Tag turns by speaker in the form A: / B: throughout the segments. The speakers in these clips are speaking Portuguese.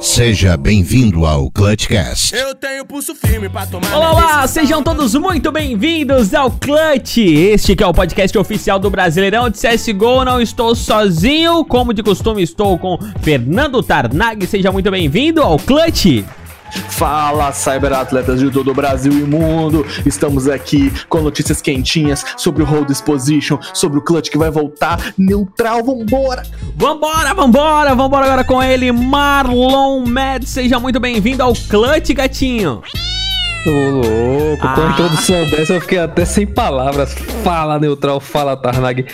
A: Seja bem-vindo ao Clutchcast.
B: Eu tenho pulso firme pra tomar.
C: Olá, olá, sejam todos muito bem-vindos ao Clutch, este que é o podcast oficial do Brasileirão de CSGO. Não estou sozinho, como de costume estou com Fernando Tarnag. Seja muito bem-vindo ao Clutch.
D: Fala, cyberatletas de todo o Brasil e mundo! Estamos aqui com notícias quentinhas sobre o Hold Exposition, sobre o Clutch que vai voltar neutral, vambora!
C: Vambora, vambora, vambora agora com ele, Marlon Mad. Seja muito bem-vindo ao Clutch, gatinho.
E: Ô, louco, com
C: Ah.
E: a introdução dessa eu fiquei até sem palavras. Fala, Neutral, fala, Tarnag,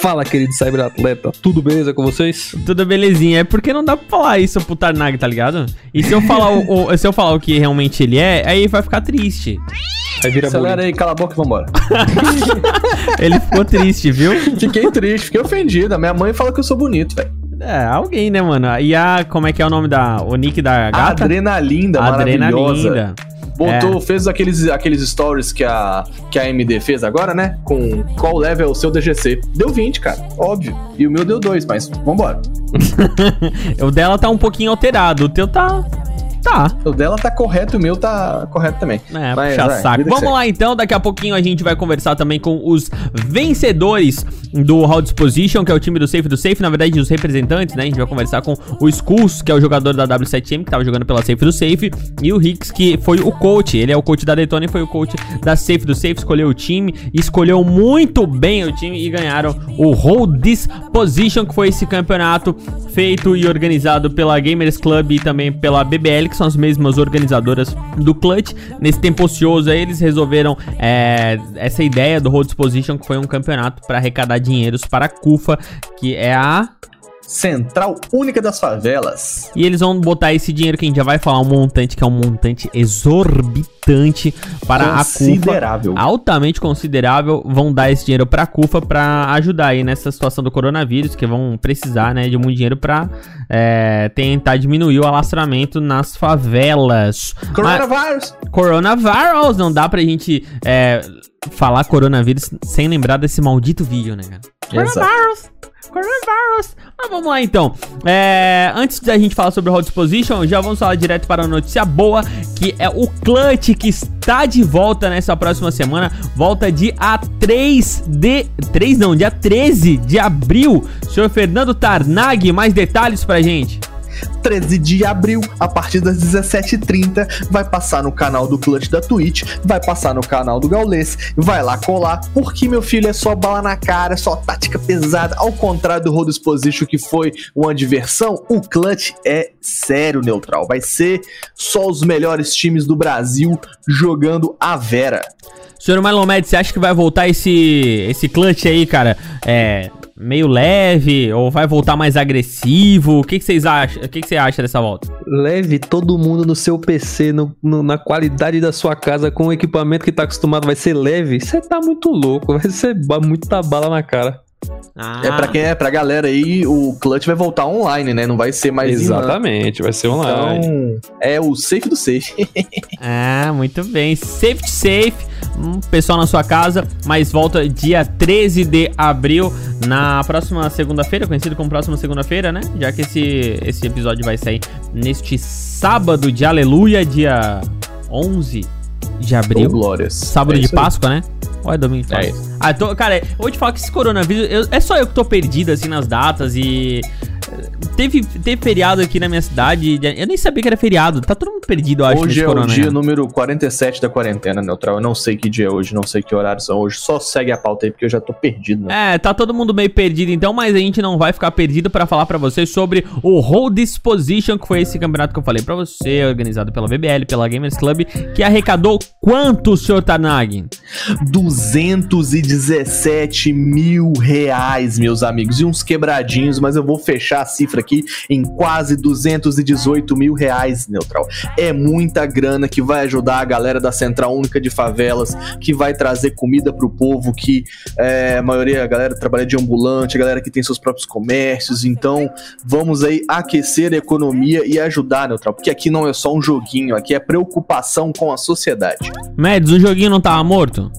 E: fala, querido cyberatleta. Tudo beleza com vocês?
C: Tudo belezinha. É porque não dá pra falar isso pro Tarnag, tá ligado? E se eu falar o, o- se eu falar o que realmente ele é, aí vai ficar triste.
E: Aí vira
D: Acelera
E: bullying.
D: aí, cala a boca e vambora.
C: Ele ficou triste, viu?
D: Fiquei triste, fiquei ofendido. A minha mãe fala que eu sou bonito, velho.
C: É, alguém, né, mano? E a. Como é que é o nome da. O nick da gata?
D: Adrenalinda, maravilhosa.
C: Adrenalinda.
D: Botou, fez aqueles, aqueles stories que a, que a AMD fez agora, né? Com qual level é o seu DGC. Deu 20, cara, óbvio. E o meu deu 2, mas vambora.
C: O dela tá um pouquinho alterado. O teu tá. Tá.
D: O dela tá correto e o meu tá correto também.
C: É,
D: Mas,
C: puxa
D: vai,
C: saco. Vamos lá então, daqui a pouquinho a gente vai conversar também com os vencedores do Round Disposition, que é o time do Safe do Safe, na verdade, os representantes, né? A gente vai conversar com o Skulls, que é o jogador da W7M, que tava jogando pela Safe do Safe, e o Rix, que foi o coach. Ele é o coach da Detona e foi o coach da Safe do Safe, escolheu o time, escolheu muito bem o time e ganharam o Hold Disposition, que foi esse campeonato feito e organizado pela Gamers Club e também pela BBL, que são as mesmas organizadoras do Clutch. Nesse tempo ocioso aí, eles resolveram é, essa ideia do Hold Disposition, que foi um campeonato para arrecadar dinheiros para a CUFA, que é a
D: Central Única das Favelas.
C: e eles vão botar esse dinheiro que a gente já vai falar um montante, que é um montante exorbitante para a CUFA.
D: Considerável.
C: Altamente considerável. Vão dar esse dinheiro para a CUFA para ajudar aí nessa situação do coronavírus, que vão precisar, né, de muito dinheiro para tentar diminuir o alastramento nas favelas. Mas-
D: Coronavirus.
C: Coronavirus, não dá pra gente é, falar coronavírus sem lembrar desse maldito vídeo, né, cara?
D: Exato.
C: Coronavirus! Coronavirus! Mas vamos lá então. É, antes da gente falar sobre o Hold Disposition, já vamos falar direto para a notícia boa, que é o Clutch que está de volta nessa próxima semana. Volta dia 3 de. 3 não, dia 13 de abril. Senhor Fernando Tarnag, mais detalhes pra gente.
D: 13 de abril, a partir das 17h30, vai passar no canal do Clutch da Twitch, vai passar no canal do Gaules, vai lá colar, porque meu filho é só bala na cara, é só tática pesada, ao contrário do Road Exposition que foi uma diversão, o Clutch é sério neutral, vai ser só os melhores times do Brasil jogando a Vera.
C: Senhor Marlon você acha que vai voltar esse, esse clutch aí, cara? É. Meio leve? Ou vai voltar mais agressivo? O que, que vocês acham? O que, que você acha dessa volta?
E: Leve todo mundo no seu PC, no- no- na qualidade da sua casa, com o equipamento que tá acostumado, vai ser leve. Você tá muito louco, vai ser muita bala na cara.
C: Ah,
D: É pra quem é, pra galera aí, o Clutch vai voltar online, né? Não vai ser mais.
E: Exatamente, vai ser online.
D: Então, é o safe do safe.
C: Ah, muito bem. Safe safe. Um pessoal na sua casa, mas volta dia 13 de abril, na próxima segunda-feira, conhecido como próxima segunda-feira, né? Já que esse, esse episódio vai sair neste sábado de aleluia, dia 11 de abril.
D: Ô, glórias.
C: Sábado
D: É
C: de
D: isso aí.
C: Páscoa, né? É domingo de
D: É
C: Páscoa? ah, tô, cara, eu vou te falar que esse coronavírus. eu- é só eu que tô perdido assim nas datas e. Teve, teve feriado aqui na minha cidade. Eu nem sabia que era feriado. Tá todo mundo perdido, eu acho,
D: Hoje é o dia número 47 da quarentena neutral. Eu não sei que dia é hoje, não sei que horários são hoje. Só segue a pauta aí, porque eu já tô perdido. Né?
C: É, tá todo mundo meio perdido então, mas a gente não vai ficar perdido pra falar pra vocês sobre o Hold Disposition, que foi esse campeonato que eu falei pra você, organizado pela BBL, pela Gamers Club, que arrecadou quanto, senhor Tanag?
D: 217 mil reais, meus amigos. E uns quebradinhos, mas eu vou fechar a cifra aqui aqui em quase 218 mil reais, Neutral. É muita grana que vai ajudar a galera da Central Única de Favelas, que vai trazer comida pro povo, que é, a maioria, a galera trabalha de ambulante, a galera que tem seus próprios comércios. Então, vamos aí aquecer a economia e ajudar, Neutral, porque aqui não é só um joguinho, aqui é preocupação com a sociedade.
C: Mads, o joguinho não tava morto?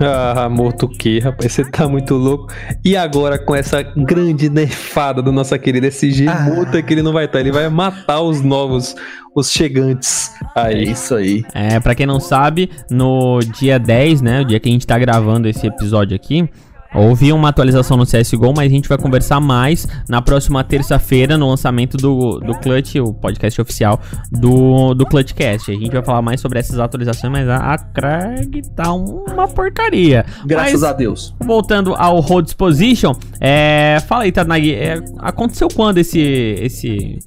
E: Ah, morto o quê, rapaz? Você tá muito louco. E agora com essa grande nerfada do nosso querido SG,
D: Ah.
E: multa que ele não vai estar. Ele vai matar os novos, os chegantes.
D: É
E: Aí.
D: isso aí.
C: É, pra quem não sabe, no dia 10, né, o dia que a gente tá gravando esse episódio aqui, houve uma atualização no CSGO, mas a gente vai conversar mais na próxima terça-feira, no lançamento do, do Clutch, o podcast oficial do, do Clutchcast. A gente vai falar mais sobre essas atualizações, mas a, a Craig tá uma porcaria.
D: Graças
C: Mas-
D: a Deus.
C: Voltando ao Hold Disposition, é, fala aí, Tanag, é, aconteceu quando esse, esse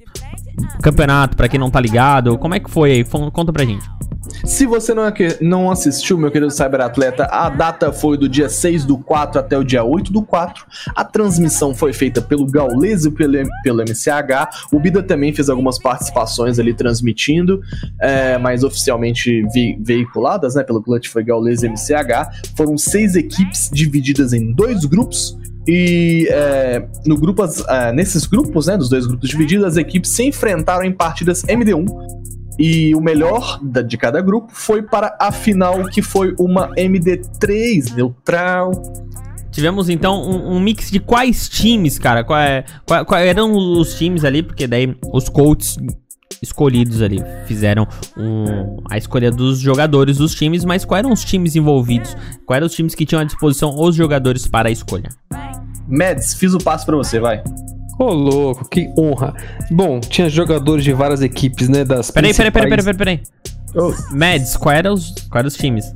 C: campeonato, pra quem não tá ligado? Como é que foi aí? Conta pra gente.
D: Se você não, aque- não assistiu, meu querido cyberatleta, a data foi do dia 6 do 4 até o dia 8 do 4. A transmissão foi feita pelo Gaules e pelo, pelo MCH. O Bida também fez algumas participações ali transmitindo, é, mas oficialmente ve- veiculadas, né? Pelo Clutch foi Gaules e MCH. Foram seis equipes divididas em dois grupos. E é, no grupo, as- é, nesses grupos, né, dos dois grupos divididos, as equipes se enfrentaram em partidas MD1. E o melhor de cada grupo foi para a final, que foi uma MD3 neutral.
C: Tivemos então um, um mix de quais times, cara? Qual, é- qual- qual eram os times ali? Porque daí os coaches escolhidos ali fizeram um- a escolha dos jogadores dos times, mas quais eram os times envolvidos? Quais eram os times que tinham à disposição os jogadores para a escolha?
D: Mads, fiz o passo pra você, vai.
E: Ô, louco, que honra. Bom, tinha jogadores de várias equipes, né? Das
C: Peraí, peraí, peraí, peraí,
E: principais-
C: peraí, peraí. Mads, quais eram os, quais eram os times?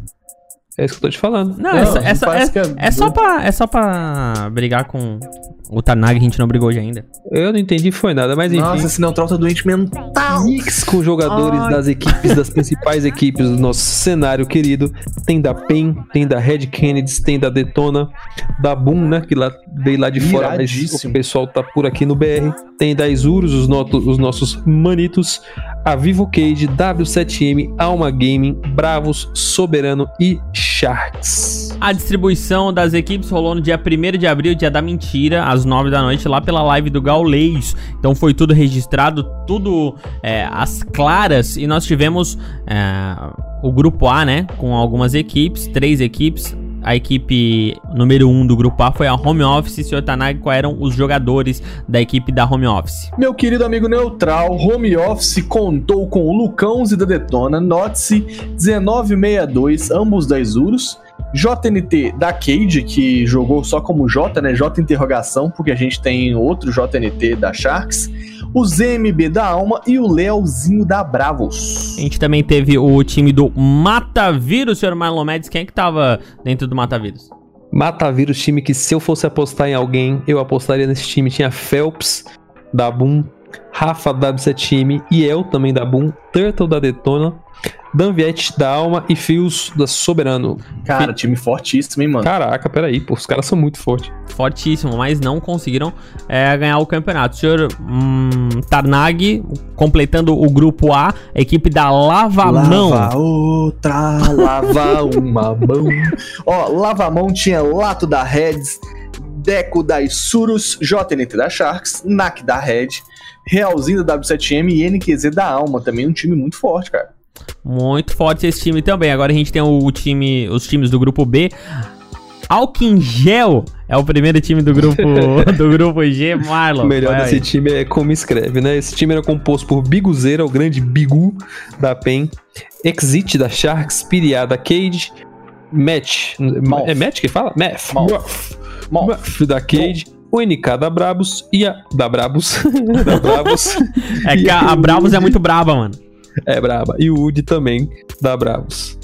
E: É isso que eu tô te falando.
C: Não,
D: Não,
C: essa, essa-
D: parece
C: é,
D: que é
C: é só pra, é só pra brigar com o Tanag, a gente não brigou hoje ainda.
E: Eu não entendi foi nada, mas enfim.
D: Nossa, esse neutral tá doente mental.
E: Mix com jogadores
D: Ai.
E: das equipes, das principais equipes do nosso cenário querido. Tem da PEN, tem da Red Kennedy, tem da Detona, da Boom, né? Que lá, veio lá de fora, mas o pessoal tá por aqui no BR. Tem da Isurus, os, noto- os nossos manitos. A Vivo Cage, W7M, Alma Gaming, Bravos, Soberano e Sharks.
C: A distribuição das equipes rolou no dia 1 de abril, dia da mentira, às 9 da noite, lá pela live do Gaulês. Então foi tudo registrado, tudo é, às claras. E nós tivemos é, o grupo A, né? Com algumas equipes, três equipes. A equipe número 1 um do grupo A foi a Home Office. Senhor Tanag, quais eram os jogadores da equipe da Home Office?
D: Meu querido amigo neutral, Home Office contou com o Lucãozi da Detona, Notse 1962, ambos da Isurus. JNT da Cade, que jogou só como J, né? J interrogação, porque a gente tem outro JNT da Sharks. O ZMB da Alma e o Leozinho da Bravos.
C: A gente também teve o time do Matavírus, senhor Marlon Mendes. Quem é que tava dentro do Matavírus?
E: Matavírus, time que se eu fosse apostar em alguém, eu apostaria nesse time. Tinha Phelps, da Boom, Rafa da W7M, Iel também da Boom, Turtle da Detona, Danviet da Alma e Fios da Soberano.
D: Cara, time fortíssimo, hein, mano?
E: Caraca, peraí, pô, os caras são muito fortes.
C: fortíssimo, mas não conseguiram é, ganhar o campeonato. O senhor hum, Tarnag, completando o grupo A, a equipe da Lava Mão.
D: Lava outra, lava uma mão. Ó, lava mão tinha Lato da Reds, Deco da Isurus, JNT da Sharks, NAC da Red, Realzinho da W7M e NQZ da Alma. Também um time muito forte, cara.
C: Muito forte esse time também. Agora a gente tem o time, os times do grupo B. Alquingel é o primeiro time do grupo do grupo G, Marlon.
E: O melhor desse
C: aí.
E: time é como escreve, né? Esse time era composto por Biguzeira, o grande Bigu da PEN, Exit da Sharks, Piriá da Cage, Match.
D: Malf.
E: É Match que fala? Math.
D: Malf. Malf.
E: Malf da Cage. O NK da Brabus e a. Da Brabus. da Brabus.
C: É que a, a Bravos é muito braba, mano.
E: É braba. E o Udi também da Bravos.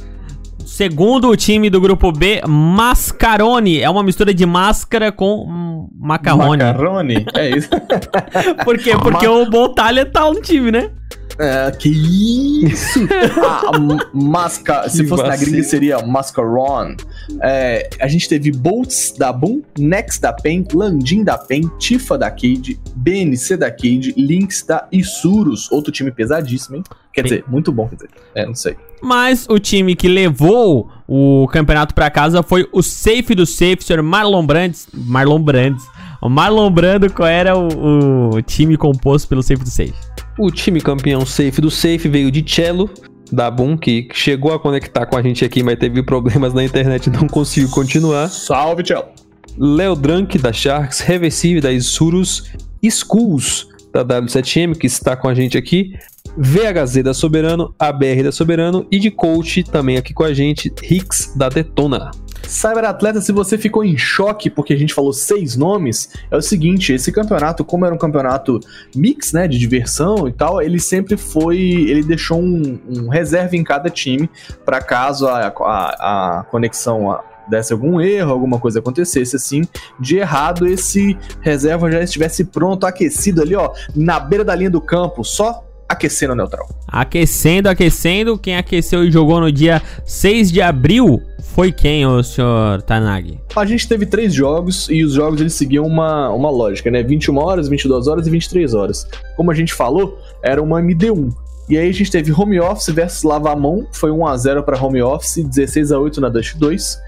C: Segundo o time do grupo B, Mascarone. É uma mistura de máscara com macarrone.
D: Macarrone. É isso.
C: Por quê? Porque o Boltalha tá no time, né?
D: É, que isso? ah, masca, se fosse na
E: vacilo.
D: gringa seria Mascaron. É, a gente teve Boltz da Boom, Nex da PEN, Landim da PEN, Tifa da Cade, BNC da Cade, Lynx da Isurus, outro time pesadíssimo, hein? Quer dizer, muito bom, quer dizer. É, não sei.
C: Mas o time que levou o campeonato pra casa foi o safe do safe, senhor Marlon Brandes. Marlon Brandes. O Marlon Brando, qual era o, o time composto pelo safe do safe?
E: O time campeão safe do safe veio de Cello, da Boom, que chegou a conectar com a gente aqui, mas teve problemas na internet e não conseguiu continuar.
D: Salve, tchau.
E: Léo Drank, da Sharks, Reversive, da Isurus, Schools, da W7M, que está com a gente aqui, VHZ da Soberano, ABR da Soberano e de coach também aqui com a gente, Hicks da Detona.
D: Cyberatleta, se você ficou em choque porque a gente falou seis nomes, é o seguinte, esse campeonato, como era um campeonato mix, né, de diversão e tal, ele sempre foi, ele deixou um, um reserva em cada time para caso a, a, a conexão a- desse algum erro, alguma coisa acontecesse assim, de errado, esse reserva já estivesse pronto, aquecido ali, ó, na beira da linha do campo, só aquecendo o neutral.
C: Aquecendo, aquecendo. Quem aqueceu e jogou no dia 6 de abril foi quem, ô senhor Tanagi?
D: A gente teve três jogos e os jogos eles seguiam uma, uma lógica, né? 21 horas, 22 horas e 23 horas. Como a gente falou, era uma MD1. E aí a gente teve Home Office versus Lavamon, foi 1x0 para Home Office, 16x8 na Dust 2.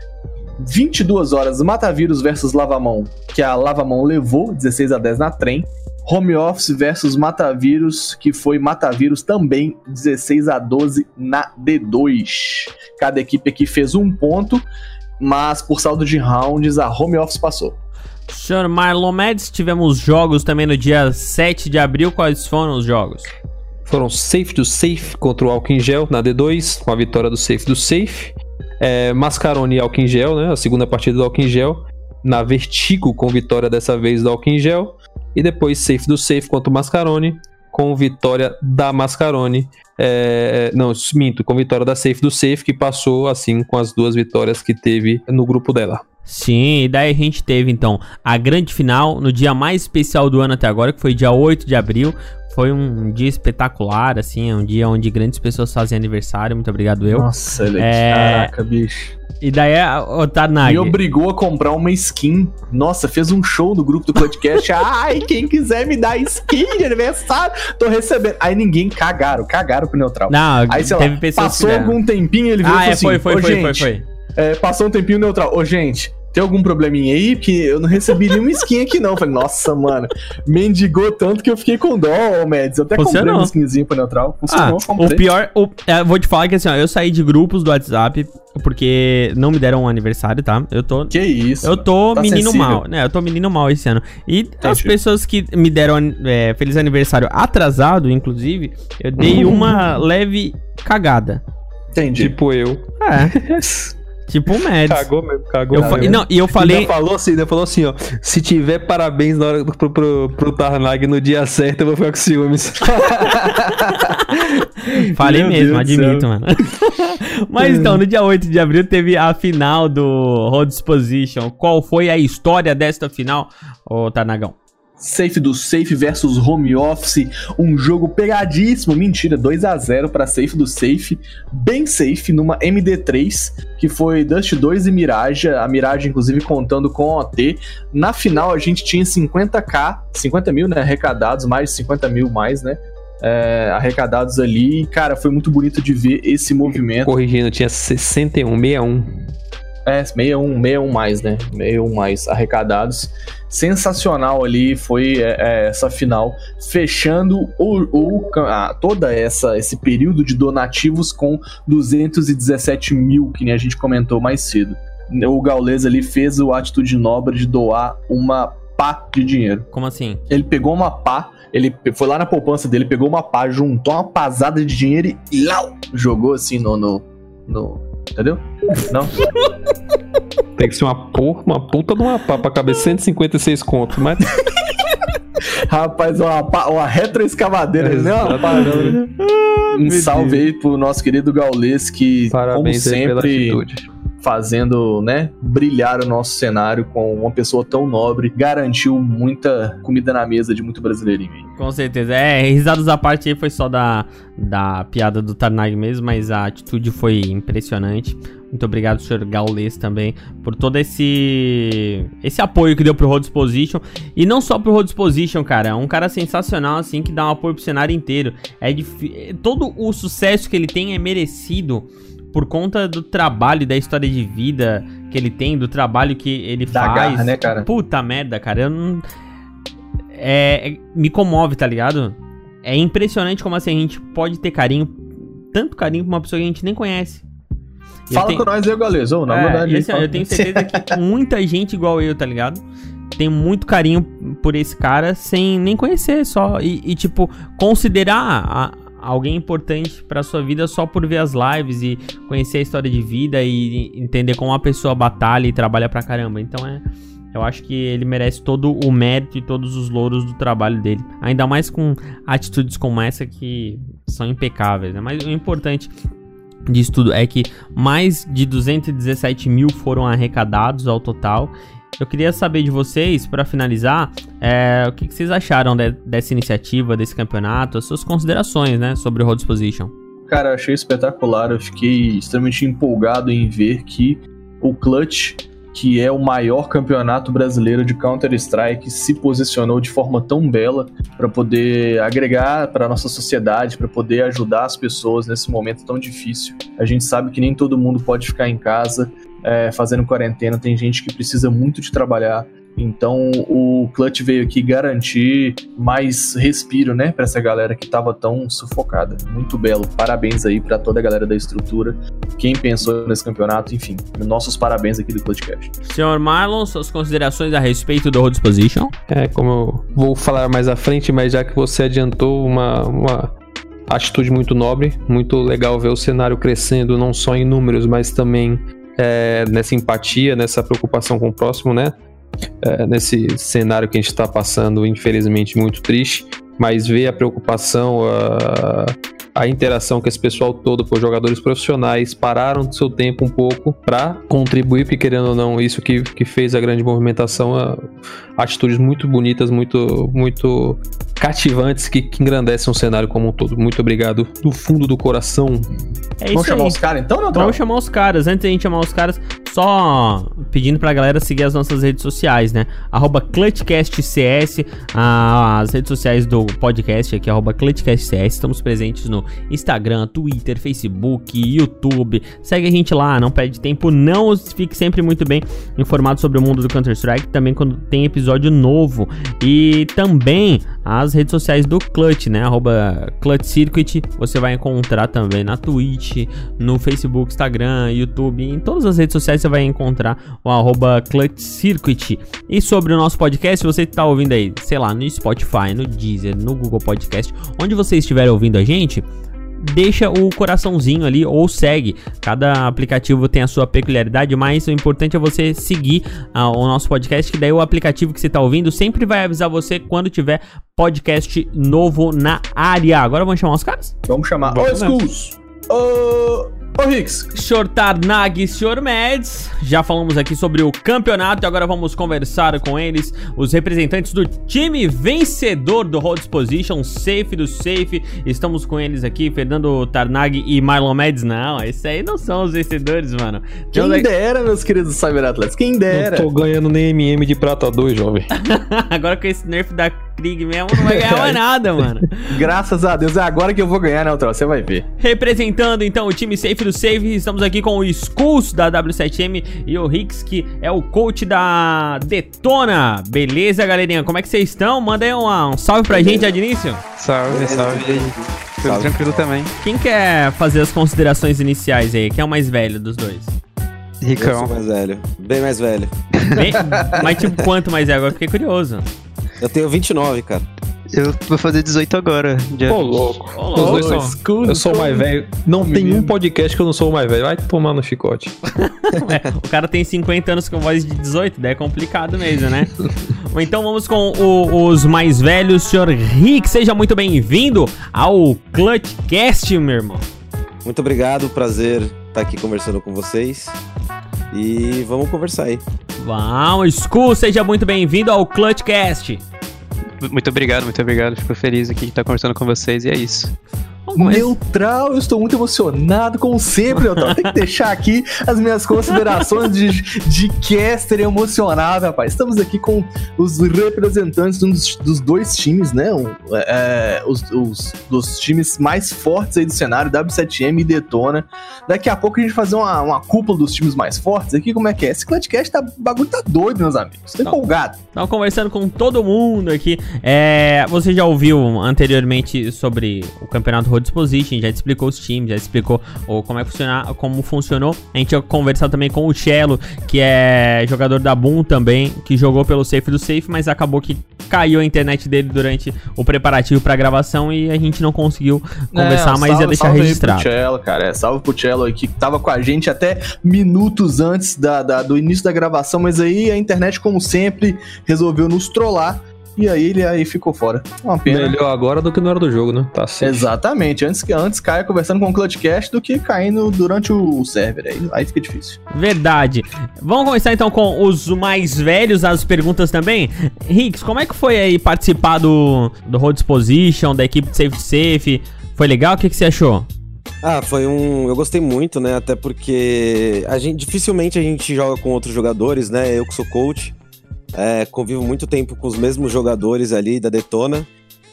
D: 22 horas Matavírus versus Lavamon, que a Lavamon levou, 16x10 na trem. Home Office versus Matavírus, que foi Matavírus também, 16 a 12 na D2. Cada equipe aqui fez um ponto, mas por saldo de rounds a Home Office passou.
C: Senhor Marlon Mendes, tivemos jogos também no dia 7 de abril. Quais foram os jogos?
E: Foram safe do safe contra o Alkin Gel na D2, com a vitória do safe do safe. É, Mascarone e Alkin Gel, né? A segunda partida do Alkin Gel. Na Vertigo, com vitória dessa vez do Alkin Gel. E depois safe do safe contra o Mascarone, com vitória da Mascarone. É, não, minto, com vitória da safe do safe, que passou assim com as duas vitórias que teve no grupo dela.
C: Sim, e daí a gente teve então a grande final no dia mais especial do ano até agora, que foi dia 8 de abril. Foi um dia espetacular, assim, é um dia onde grandes pessoas fazem aniversário. Muito obrigado, eu.
D: Nossa, ele
C: É,
D: caraca, bicho.
C: E daí, o Tanagi.
D: Me obrigou a comprar uma skin. Nossa, fez um show no grupo do podcast. Ai, quem quiser me dar skin de aniversário, tô recebendo. Aí ninguém cagaram, cagaram pro neutral.
C: Não,
D: Aí, sei
C: teve
D: lá,
C: pessoas
D: passou algum tempinho, ele virou e
C: Ah, é,
D: assim,
C: foi, foi,
D: "Ô,
C: foi, foi,
D: gente,
C: foi.
D: é, passou um tempinho neutral. Ô, gente, tem algum probleminha aí? Porque eu não recebi nenhuma skin aqui, não. Falei, nossa, mano, mendigou tanto que eu fiquei com dó, ô Mads. Eu até comprei
C: Funcionou.
D: uma skinzinha pro neutral.
C: Ah,
D: Funcionou,
C: o
D: comprei.
C: pior, o, é, vou te falar que assim, ó, eu saí de grupos do WhatsApp porque não me deram um aniversário, tá? Eu tô
D: Que isso.
C: Eu tô
D: Tá
C: menino
D: sensível.
C: mal, né? Eu tô menino mal esse ano. E as
D: Entendi.
C: pessoas que me deram é, feliz aniversário atrasado, inclusive, eu dei uma leve cagada.
D: Entendi.
E: Tipo eu.
C: É, tipo o Mads.
E: Cagou mesmo, cagou
C: Eu fa-
E: mesmo.
C: não, e eu falei.
E: Ainda falou assim, ainda falou assim, ó. Se tiver parabéns na hora pro, pro, pro Tarnag no dia certo, eu vou ficar com ciúmes.
C: Falei
D: Meu
C: mesmo,
D: Deus
C: admito, mano. Mas então, no dia 8 de abril teve a final do Road Exposition. Qual foi a história desta final, ô Tanagão?
D: Safe do Safe versus Home Office, um jogo pegadíssimo, mentira, 2 a 0 para Safe do Safe, bem safe numa MD3, que foi Dust 2 e Mirage, a Mirage inclusive contando com OT. Na final a gente tinha 50k, 50 mil, né, arrecadados, mais de 50 mil mais, né, é, arrecadados ali, e, cara, foi muito bonito de ver esse movimento.
E: Corrigindo, tinha 61, 61.
D: É, 61, 61 mais, né? 61 mais arrecadados. Sensacional ali foi é, é, essa final, fechando o, o- a- toda essa esse período de donativos com 217 mil, que nem a gente comentou mais cedo. O Gaules ali fez a atitude nobre de doar uma pá de dinheiro.
C: Como assim?
D: Ele pegou uma pá, ele foi lá na poupança dele, pegou uma pá, juntou uma pasada de dinheiro e lau, jogou assim no, no, no- Entendeu? Não?
E: Tem que ser uma porra, uma puta de uma pá pra caber 156 contos, mas
D: Rapaz, uma, uma retroescavadeira, não é uma pá, não, né? Um salve aí pro nosso querido Gaules, que,
E: parabéns
D: como
E: aí pela
D: sempre,
E: atitude.
D: Fazendo, né, brilhar o nosso cenário com uma pessoa tão nobre, garantiu muita comida na mesa de muito brasileirinho.
C: Com certeza. É, risadas à parte aí foi só da, da piada do Tarnag mesmo, mas a atitude foi impressionante. Muito obrigado, senhor Gaules, também, por todo esse esse apoio que deu pro Road Position. E não só pro Road Position, cara. Um cara sensacional, assim, que dá um apoio pro cenário inteiro. É Todo o sucesso que ele tem é merecido por conta do trabalho, da história de vida que ele tem, do trabalho que ele
D: Da
C: faz.
D: garra, né, cara?
C: Puta merda, cara. Eu não. É, é- me comove, tá ligado? É impressionante como assim a gente pode ter carinho, tanto carinho pra uma pessoa que a gente nem conhece. E eu
D: Fala
C: tenho-
D: com nós aí, Gaules. Ô, na
C: é,
D: verdade,
C: e assim, eu tenho certeza que muita gente igual eu, tá ligado? Tem muito carinho por esse cara sem nem conhecer só. E, e, tipo, considerar a- alguém importante pra sua vida só por ver as lives e conhecer a história de vida e entender como a pessoa batalha e trabalha pra caramba. Então é. Eu acho que ele merece todo o mérito e todos os louros do trabalho dele. Ainda mais com atitudes como essa que são impecáveis, né? Mas o importante disso tudo é que mais de 217 mil foram arrecadados ao total. Eu queria saber de vocês, para finalizar, é, o que, que vocês acharam de- dessa iniciativa, desse campeonato, as suas considerações, né, sobre o Road Position.
D: Cara, eu achei espetacular. Eu fiquei extremamente empolgado em ver que o Clutch, que é o maior campeonato brasileiro de Counter-Strike, se posicionou de forma tão bela para poder agregar para nossa sociedade, para poder ajudar as pessoas nesse momento tão difícil. A gente sabe que nem todo mundo pode ficar em casa é, fazendo quarentena, tem gente que precisa muito de trabalhar. Então o Clutch veio aqui garantir mais respiro, né, para essa galera que tava tão sufocada. Muito belo. Parabéns aí para toda a galera da estrutura, quem pensou nesse campeonato, enfim. Nossos parabéns aqui do Clutchcast.
C: Senhor Marlon, suas considerações a respeito do Road Position?
E: É, como eu vou falar mais à frente, mas já que você adiantou uma, uma atitude muito nobre, muito legal ver o cenário crescendo, não só em números, mas também é, nessa empatia, nessa preocupação com o próximo, né? É, nesse cenário que a gente está passando, infelizmente, muito triste, mas ver a preocupação, a, a interação que esse pessoal todo, por jogadores profissionais, pararam do seu tempo um pouco para contribuir, porque querendo ou não, isso que, que fez a grande movimentação, a- atitudes muito bonitas, muito, muito cativantes que, que engrandecem o cenário como um todo. Muito obrigado do fundo do coração.
C: É
D: Vamos chamar
C: aí.
D: os caras então, não,
C: Vamos chamar os caras. Antes da gente chamar os caras, só pedindo pra galera seguir as nossas redes sociais, né? Arroba ClutchCastCS, as redes sociais do podcast aqui, arroba ClutchCastCS. Estamos presentes no Instagram, Twitter, Facebook, YouTube. Segue a gente lá, não perde tempo, não. Fique sempre muito bem informado sobre o mundo do Counter-Strike, também quando tem episódio novo. E também as redes sociais do Clutch, né? Arroba Clutch Circuit. Você vai encontrar também na Twitch, no Facebook, Instagram, YouTube, em todas as redes sociais você vai encontrar o arroba Clutch Circuit. E sobre o nosso podcast, você tá ouvindo aí, sei lá, no Spotify, no Deezer, no Google Podcast, onde você estiver ouvindo a gente, deixa o coraçãozinho ali ou segue. Cada aplicativo tem a sua peculiaridade, mas o importante é você seguir ah, o nosso podcast, que daí o aplicativo que você está ouvindo sempre vai avisar você quando tiver podcast novo na área. Agora vamos chamar os caras?
D: Vamos chamar.
E: Vamos
D: Skulls! Ô, ô, Hicks!
C: Senhor Tarnag e Senhor Mads, já falamos aqui sobre o campeonato e agora vamos conversar com eles, os representantes do time vencedor do Road Position, Safe do Safe. Estamos com eles aqui, Fernando Tarnag e Marlon Mads. Não, esses aí não são os vencedores, mano. Temos
D: Quem
C: aqui-
D: dera, meus queridos cyberatletas, quem
E: Não
D: dera.
E: tô ganhando nem MM de prata 2, jovem.
C: Agora com esse nerf da Krieg mesmo, não vai ganhar mais nada, mano.
D: Graças a Deus, é agora que eu vou ganhar, Neutral, você vai ver.
C: Representando então o time Safe do Safe, estamos aqui com o Skulls da W7M e o Rix, que é o coach da Detona. Beleza, galerinha? Como é que vocês estão? Manda aí um, um salve pra gente já de início.
F: Salve, salve. Tudo tranquilo também.
C: Quem quer fazer as considerações iniciais aí? Quem é o mais velho dos dois?
G: Eu
F: Ricão.
G: sou mais velho, bem mais velho.
C: Bem- mas tipo, quanto mais é? Agora eu fiquei curioso.
G: Eu tenho 29, cara.
F: Eu vou fazer 18 agora. Dia
E: Ô, louco.
C: Ô,
E: Os dois são. Eu sou o mais velho. Não tem um podcast que eu não sou o mais velho. Vai tomar no chicote.
C: É, o cara tem 50 anos com voz de 18, daí é complicado mesmo, né? Então vamos com o- os mais velhos, senhor Rick. Seja muito bem-vindo ao Clutchcast, meu irmão.
G: Muito obrigado, prazer estar aqui conversando com vocês. E vamos conversar aí.
C: Vamos, School, seja muito bem-vindo ao Clutchcast.
F: Muito obrigado, muito obrigado. Fico feliz aqui de estar conversando com vocês e é isso.
D: Neutral, eu estou muito emocionado, como sempre, Neutral. Tem que deixar aqui as minhas considerações de, de caster emocionado, rapaz. Estamos aqui com os representantes dos, dos dois times, né? Um, é, os, os, dos times mais fortes aí do cenário, W7M e Detona. Daqui a pouco a gente vai fazer uma, uma cúpula dos times mais fortes aqui. Como é que é? Esse Clutchcast tá, bagulho tá doido, meus amigos. Tô empolgado.
C: Estamos conversando com todo mundo aqui. É, você já ouviu anteriormente sobre o campeonato Road Exposition, já explicou os times, já explicou o, como é que funciona, como funcionou. A gente ia conversar também com o Cello, que é jogador da Boom também, que jogou pelo Safe do Safe, mas acabou que caiu a internet dele durante o preparativo pra gravação e a gente não conseguiu conversar,
D: É,
C: mas ia
D: salve-
C: deixar
D: salve
C: registrado.
D: Pro Cello, cara. É, salve pro Cello aí, que tava com a gente até minutos antes da, da- do início da gravação, mas aí a internet, como sempre, resolveu nos trollar. E aí ele aí ficou fora. Uma pena.
E: Melhor agora do que na hora do jogo, né? Tá certo.
D: Exatamente. Antes, que- antes caia conversando com o Clutchcast do que caindo durante o server. Aí, aí fica difícil.
C: Verdade. Vamos começar então com os mais velhos, as perguntas também. Ricks, como é que foi aí participar do, do Road Exposition, da equipe de Safe to Safe? Foi legal? O que, que você achou?
G: Ah, foi um. Eu gostei muito, né? Até porque a gente dificilmente a gente joga com outros jogadores, né? Eu que sou coach, é, convivo muito tempo com os mesmos jogadores ali da Detona.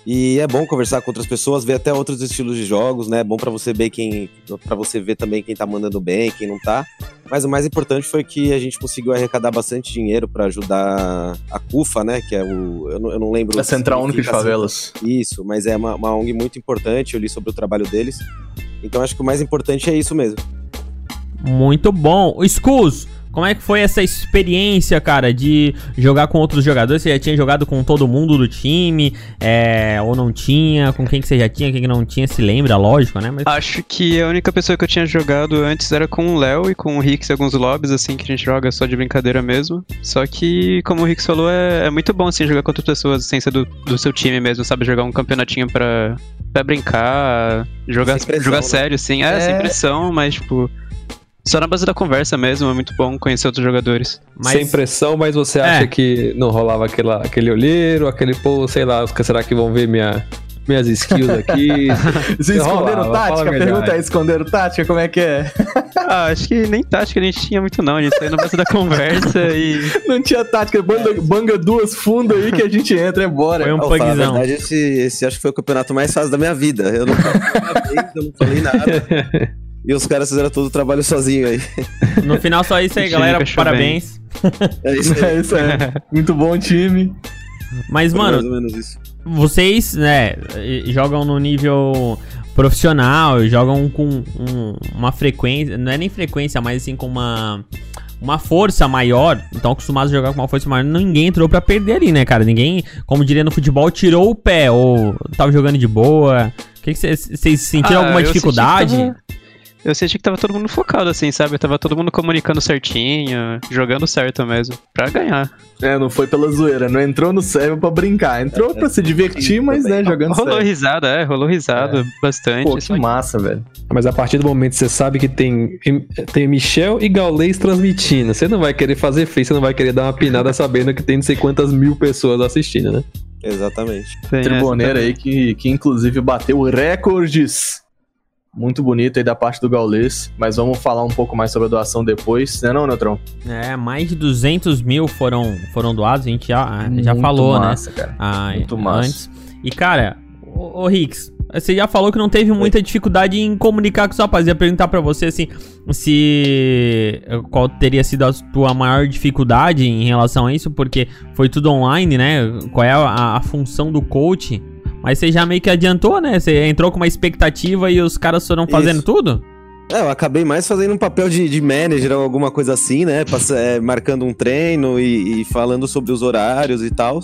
G: E é bom conversar com outras pessoas, ver até outros estilos de jogos, né? É bom pra você ver quem. para você ver também quem tá mandando bem, quem não tá. Mas o mais importante foi que a gente conseguiu arrecadar bastante dinheiro pra ajudar a CUFA, né? Que é o. Eu não, eu não lembro.
D: A
G: o que
D: Central Única de Favelas.
G: isso, mas é uma, uma ONG muito importante, eu li sobre o trabalho deles. Então acho que o mais importante é isso mesmo.
C: Muito bom. O Skulls, como é que foi essa experiência, cara, de jogar com outros jogadores? Você já tinha jogado com todo mundo do time? É, ou não tinha? Com quem que você já tinha, quem que não tinha, se lembra, lógico, né? Mas
F: Acho que a única pessoa que eu tinha jogado antes era com o Léo e com o Rix em alguns lobbies, assim, que a gente joga só de brincadeira mesmo. Só que, como o Rix falou, é, é muito bom, assim, jogar com outras pessoas sem ser do, do seu time mesmo, sabe? Jogar um campeonatinho pra, pra brincar, jogar, jogar
G: né?
F: sério, assim. É,
D: É.
F: sem pressão, mas, tipo, só na base da conversa mesmo, é muito bom conhecer outros jogadores.
C: mas-
E: Sem pressão, mas você
C: É.
E: acha que não rolava aquela, aquele olheiro, aquele, pô, sei lá, será que vão ver minha, minhas skills aqui?
D: Vocês esconderam
E: Rolava,
D: tática? Pergunta aí, esconderam tática? Como é que é?
F: Ah, acho que nem tática a gente tinha muito não, a gente saiu na base da conversa e...
D: Não tinha tática. Banga, banga duas fundas aí que a gente entra e bora.
C: Foi um
G: Pra falar a
C: pugzão.
G: verdade, esse, esse acho que foi o campeonato mais fácil da minha vida. Eu não falei uma vez, eu não falei nada. E os caras fizeram todo o trabalho sozinho aí.
C: No final só isso aí, galera. Parabéns.
G: É isso aí.
D: É isso aí. Muito bom time.
C: Mas,
G: Foi
C: mano,
G: mais ou menos isso.
C: vocês, né, jogam no nível profissional, jogam com um- uma frequência, não é nem frequência, mas assim com uma uma força maior, então acostumados a jogar com uma força maior, ninguém entrou pra perder ali, né, cara? Ninguém, como diria no futebol, tirou o pé ou tava jogando de boa. O que que vocês vocês sentiram
F: Ah,
C: alguma
F: eu senti que
C: dificuldade?
F: tava- Eu senti que tava todo mundo focado, assim, sabe? Tava todo mundo comunicando certinho, jogando certo mesmo, pra ganhar.
D: É, não foi pela zoeira. Não entrou no server pra brincar. Entrou pra se divertir, mas né, jogando
F: Rolou
D: sério.
F: risada, é, rolou risada bastante.
D: Pô, que massa, velho.
E: Mas a partir do momento que você sabe que tem, tem Michel e Gaulês transmitindo, você não vai querer fazer feio, você não vai querer dar uma pinada sabendo que tem não sei quantas mil pessoas assistindo, né?
G: Exatamente.
F: tem também.
D: aí que, que inclusive bateu recordes. Muito bonito aí da parte do Gaulês. Mas vamos falar um pouco mais sobre a doação depois, né não, Neutrão?
C: É, mais de 200 mil foram, foram doados, a gente já, já
D: Muito
C: falou, né?
D: massa, cara.
C: Ah,
D: Muito massa.
C: antes. E, cara, ô, ô Rix, você já falou que não teve muita dificuldade em comunicar com os rapazes. Ia perguntar pra você, assim, se... Qual teria sido a tua maior dificuldade em relação a isso, porque foi tudo online, né? Qual é a, a função do coach? Mas você já meio que adiantou, né? Você entrou com uma expectativa e os caras foram fazendo
G: Isso.
C: tudo?
G: É, eu acabei mais fazendo um papel de, de manager ou alguma coisa assim, né? Passa- é, marcando um treino e, e falando sobre os horários e tal.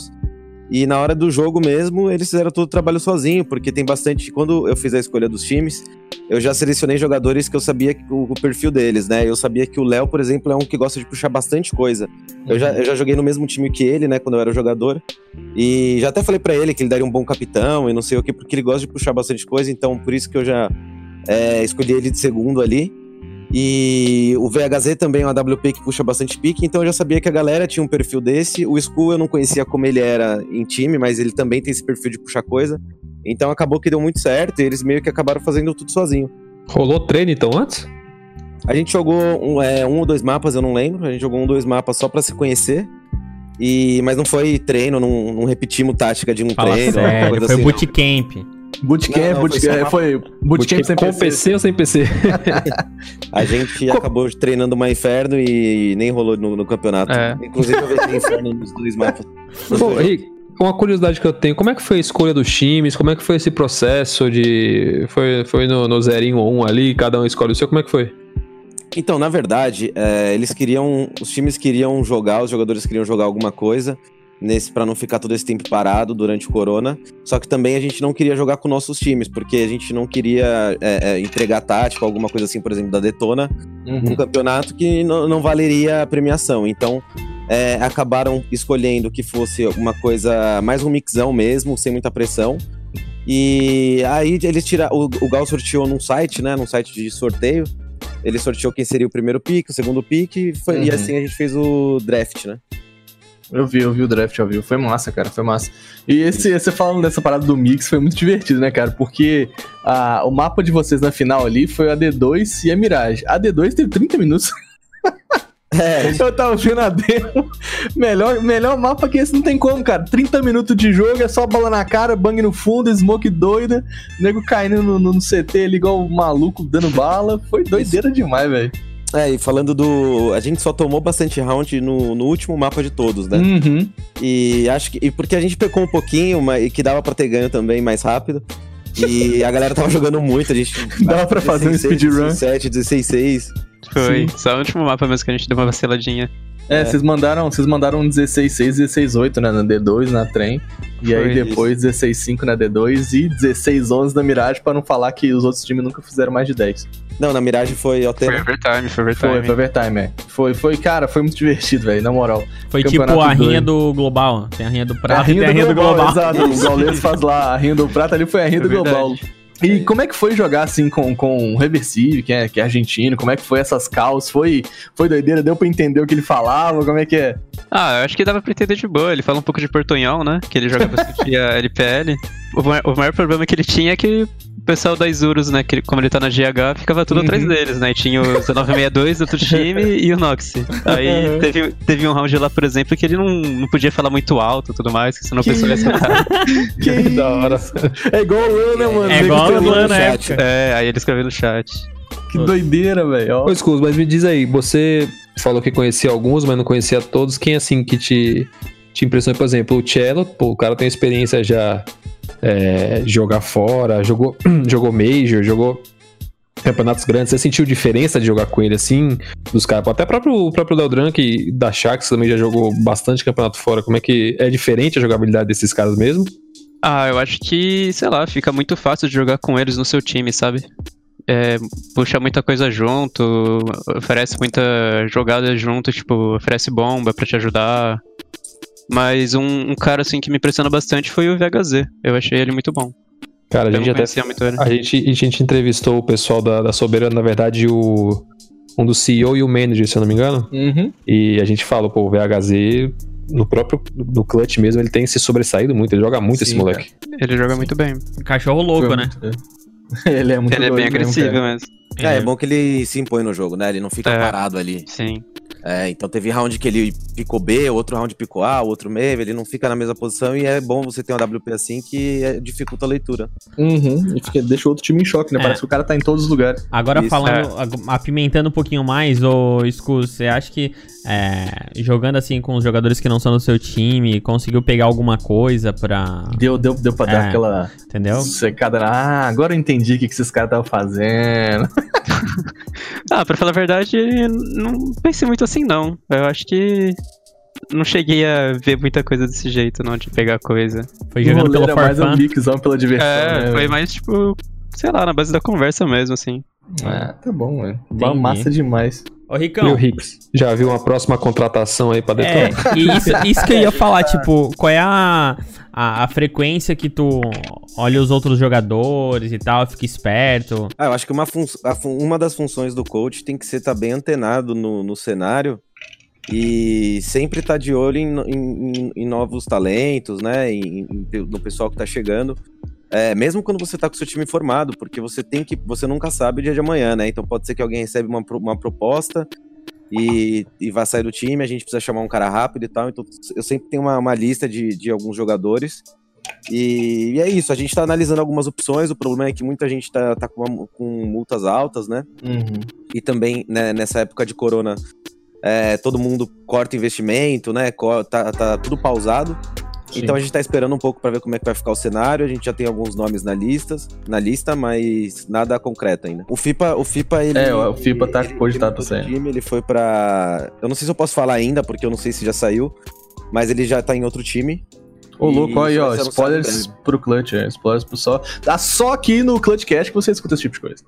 G: E na hora do jogo mesmo, eles fizeram todo o trabalho sozinho, porque tem bastante. Quando eu fiz a escolha dos times, eu já selecionei jogadores que eu sabia o, o perfil deles, né? Eu sabia que o Léo, por exemplo, é um que gosta de puxar bastante coisa. Eu já, eu já joguei no mesmo time que ele, né, quando eu era jogador. E já até falei pra ele que ele daria um bom capitão e não sei o que, porque ele gosta de puxar bastante coisa, então por isso que eu já é, escolhi ele de segundo ali. E o VHZ também é uma WP que puxa bastante pique, então eu já sabia que a galera tinha um perfil desse. O Skull eu não conhecia como ele era em time, mas ele também tem esse perfil de puxar coisa. Então acabou que deu muito certo e eles meio que acabaram fazendo tudo sozinho.
E: Rolou treino então antes?
G: A gente jogou um, é, um ou dois mapas, eu não lembro. A gente jogou um ou dois mapas só pra se conhecer. E, mas não foi treino, não, não repetimos tática de um
C: Fala
G: treino.
C: sério,
G: coisa
C: foi
G: assim,
C: bootcamp.
D: Bootcamp,
G: Não, não, foi
D: bootcamp,
G: uma-
D: foi bootcamp sem
E: com
D: PC.
E: PC ou sem PC?
G: A gente acabou treinando uma inferno e nem rolou no, no campeonato.
F: É.
G: Inclusive eu vejo inferno nos dois mapas.
E: Pô, Rick, uma curiosidade que eu tenho, como é que foi a escolha dos times? Como é que foi esse processo de. Foi, foi no, no zerinho ou um ali, cada um escolhe o seu, como é que foi?
G: Então, na verdade, é, eles queriam. Os times queriam jogar, os jogadores queriam jogar alguma coisa. Nesse, para não ficar todo esse tempo parado durante o corona. Só que também a gente não queria jogar com nossos times, porque a gente não queria é, é, entregar tática, alguma coisa assim, por exemplo, da Detona, num campeonato que não, não valeria a premiação. Então, é, acabaram escolhendo que fosse uma coisa mais um mixão mesmo, sem muita pressão. E aí eles tiraram. O, o Gal sorteou num site, né? Num site de sorteio. Ele sorteou quem seria o primeiro pick, o segundo pick, e, foi- e
D: Uhum.
G: assim a gente fez o draft, né?
D: Eu vi, eu vi o draft ao vivo. Foi massa, cara. Foi massa. E esse, você falando dessa parada do mix foi muito divertido, né, cara? Porque a, o mapa de vocês na final ali foi a D2 e a Mirage. A D2 teve 30 minutos.
G: É,
D: Eu tava vendo a demo. Melhor, melhor mapa que esse não tem como, cara. 30 minutos de jogo, é só bola na cara, bang no fundo, smoke doida, nego caindo no, no CT ali igual o maluco dando bala. Foi doideira demais, velho.
G: É, e falando do. A gente só tomou bastante round no, no último mapa de todos, né?
D: Uhum.
G: E acho que. E porque a gente pecou um pouquinho, mas, e que dava pra ter ganho também mais rápido. E a galera tava jogando muito, a gente.
D: Dava pra fazer um
G: 16-6,
D: speedrun.
G: 17, 16-6.
F: Foi. Só o último mapa mesmo que a gente deu uma vaciladinha.
D: É, vocês mandaram, vocês mandaram um 16.6 e 16.8 né, na D2, na trem. E
F: Foi
D: aí depois 16.5 na D2 e 16.11 na Mirage, pra não falar que os outros times nunca fizeram mais de 10.
G: Não, na miragem foi
F: Foi
G: Otena.
F: overtime, foi overtime.
D: Foi, foi overtime, é. Foi, foi, cara, foi muito divertido, velho, na moral.
C: Foi
D: Campeonato
C: tipo a rinha
D: doido.
C: do Global. Tem a rinha do Prata
D: a rinha,
C: e tem a rinha do Global.
D: exato. O Gaules faz lá a rinha do prata, ali foi a rinha
F: É
D: do
F: verdade.
D: global. E como é que foi jogar assim com, com o Reversive, que é, que é argentino? Como é que foi essas calls? Foi, foi doideira? Deu pra entender o que ele falava? Como é que é?
F: Ah, eu acho que dava pra entender de boa. Ele fala um pouco de portunhol, né? Que ele joga bastante a LPL. O maior, o maior problema que ele tinha é que o pessoal da Isurus, né? Que como ele tá na GH, ficava tudo
D: Uhum.
F: atrás deles, né? E tinha o 1962 do outro time e o Nox. Aí teve, teve um round lá, por exemplo, que ele não, não podia falar muito alto e tudo mais, que senão o pessoal ia acertar.
D: Que
E: da hora.
D: É igual o Lan, né, mano?
C: É igual
D: Nego
C: o Lan
D: chat.
F: É, aí ele escreveu no chat.
D: Que doideira, velho. ó.
E: Ô, mas me diz aí, você falou que conhecia alguns, mas não conhecia todos. Quem assim que te, te impressionou? Por exemplo, o Cello, pô, o cara tem experiência já é, jogar fora, jogou, jogou Major, jogou campeonatos grandes. Você sentiu diferença de jogar com ele assim, dos caras? Até próprio, o próprio Deldran, que da Shax também já jogou bastante campeonato fora. Como é que é diferente a jogabilidade desses caras mesmo?
F: Ah, eu acho que, sei lá, fica muito fácil de jogar com eles no seu time, sabe? É, puxa muita coisa junto, oferece muita jogada junto, tipo, oferece bomba pra te ajudar. Mas um, um cara assim que me impressiona bastante foi o VHZ. Eu achei ele muito bom.
E: Cara, a gente até
F: conhecia muito ele.
E: A gente, a gente entrevistou o pessoal da, da Soberana, na verdade, o, um do CEO e o manager, se eu não me engano.
D: Uhum.
E: E a gente falou, pô, o VHZ, no próprio no clutch mesmo, ele tem se sobressaído muito, ele joga muito esse
D: Sim,
E: moleque.
F: Ele joga muito bem.
C: Cachorro louco,
D: Foi
C: né?
D: muito- Ele é muito
F: Ele é bem
D: mesmo,
F: agressivo
D: cara.
F: mesmo.
G: É, é bom que ele se impõe no jogo, né? Ele não fica
F: É.
G: parado ali.
F: Sim.
G: É, então teve round que ele picou B, outro round picou A, outro meio, ele não fica na mesma posição e é bom você ter uma WP assim que é- dificulta a leitura.
D: Uhum. E fica, deixa o outro time em choque, né?
C: É.
D: Parece que o cara tá em todos os lugares.
C: Agora
G: Isso,
C: falando, ag- apimentando um pouquinho mais, ô Scus, você acha que é, jogando assim com os jogadores que não são do seu time, conseguiu pegar alguma coisa pra.
D: Deu, deu, deu pra dar
C: É.
D: aquela
C: Entendeu?
D: secada. Ah, agora eu entendi o que, que esses caras estavam fazendo.
F: Ah, pra falar a verdade, não pensei muito assim, não. Eu acho que não cheguei a ver muita coisa desse jeito, não, de pegar coisa.
C: Foi jogando pelo
D: era mais um mixão pela diversão.
F: É,
D: né?
F: foi mais tipo, sei lá, na base da conversa mesmo, assim.
D: Ah, tá bom, mano.
C: Entendi.
D: Massa demais.
C: Ô, Ricão.
E: Viu, Hicks? Já viu uma próxima contratação aí pra
C: É,
E: detonar?
C: e isso, isso que eu ia falar, tipo, qual é a, a, a frequência que tu olha os outros jogadores e tal, fica esperto?
G: Ah, eu acho que uma, uma das funções do coach tem que ser estar bem antenado no, no cenário e sempre estar de olho em, em- em- em novos talentos, né? Em- no pessoal que tá chegando. É, mesmo quando você tá com seu time formado, porque você tem que. Você nunca sabe o dia de amanhã, né? Então pode ser que alguém recebe uma, uma proposta e, e vai sair do time, a gente precisa chamar um cara rápido e tal. Então eu sempre tenho uma, uma lista de, de alguns jogadores. E, e é isso, a gente tá analisando algumas opções. O problema é que muita gente tá, tá com, uma- com multas altas, né?
D: Uhum.
G: E também, né, nessa época de corona, é, todo mundo corta investimento, né? Tá, tá tudo pausado.
D: Sim.
G: Então a gente tá esperando um pouco pra ver como é que vai ficar o cenário. A gente já tem alguns nomes na lista, na lista, mas nada concreto ainda. O FIPA, o FIPA ele
D: É, o FIPA tá cogitado sair.
G: time, ele foi pra Eu não sei se eu posso falar ainda, porque eu não sei se já saiu, mas ele já tá em outro time.
D: Ô, louco, aí, ó, spoilers pro Clutch, é, spoilers pro só. Tá só aqui no Clutchcast que você escuta esse tipo de coisa.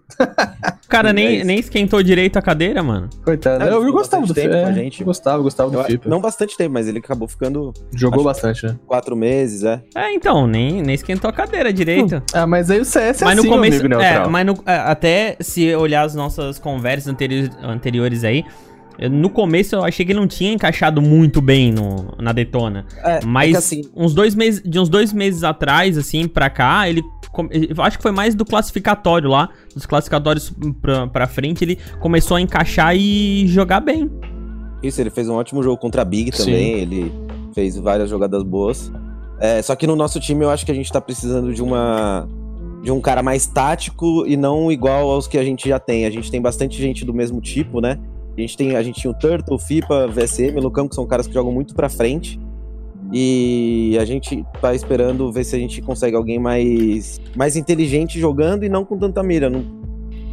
C: O cara
G: É
C: nem,
G: isso.
C: nem esquentou direito a cadeira, mano.
D: Coitado.
G: É,
D: eu, eu gostava do
G: tempo com a
D: É,
G: gente.
D: gostava, gostava do FIPA.
G: não bastante tempo, mas ele acabou ficando
D: Jogou bastante, né?
G: quatro meses, é.
C: É, então, nem, nem esquentou a cadeira direito.
D: Ah, mas aí o CS é
C: mas
D: assim,
C: no começo,
D: amigo
C: é,
D: neutral.
C: mas no- é, até se olhar as nossas conversas anteriores, anteriores aí, eu- no começo eu achei que não tinha encaixado muito bem no, na Detona.
G: É,
C: Mas
G: é assim,
C: uns dois meses, de uns dois meses atrás, assim, pra cá, ele. acho que foi mais do classificatório lá. Dos classificatórios pra, pra frente, ele começou a encaixar e jogar bem.
G: Isso, ele fez um ótimo jogo contra a Big
D: Sim.
G: também, ele fez várias jogadas boas. É, só que no nosso time eu acho que a gente tá precisando de uma de um cara mais tático e não igual aos que a gente já tem. A gente tem bastante gente do mesmo tipo, né? A gente tem a gente tinha o Turtle, FIPA, VSM, Lucão, que são caras que jogam muito pra frente. E a gente tá esperando ver se a gente consegue alguém mais mais inteligente jogando e não com tanta mira, não,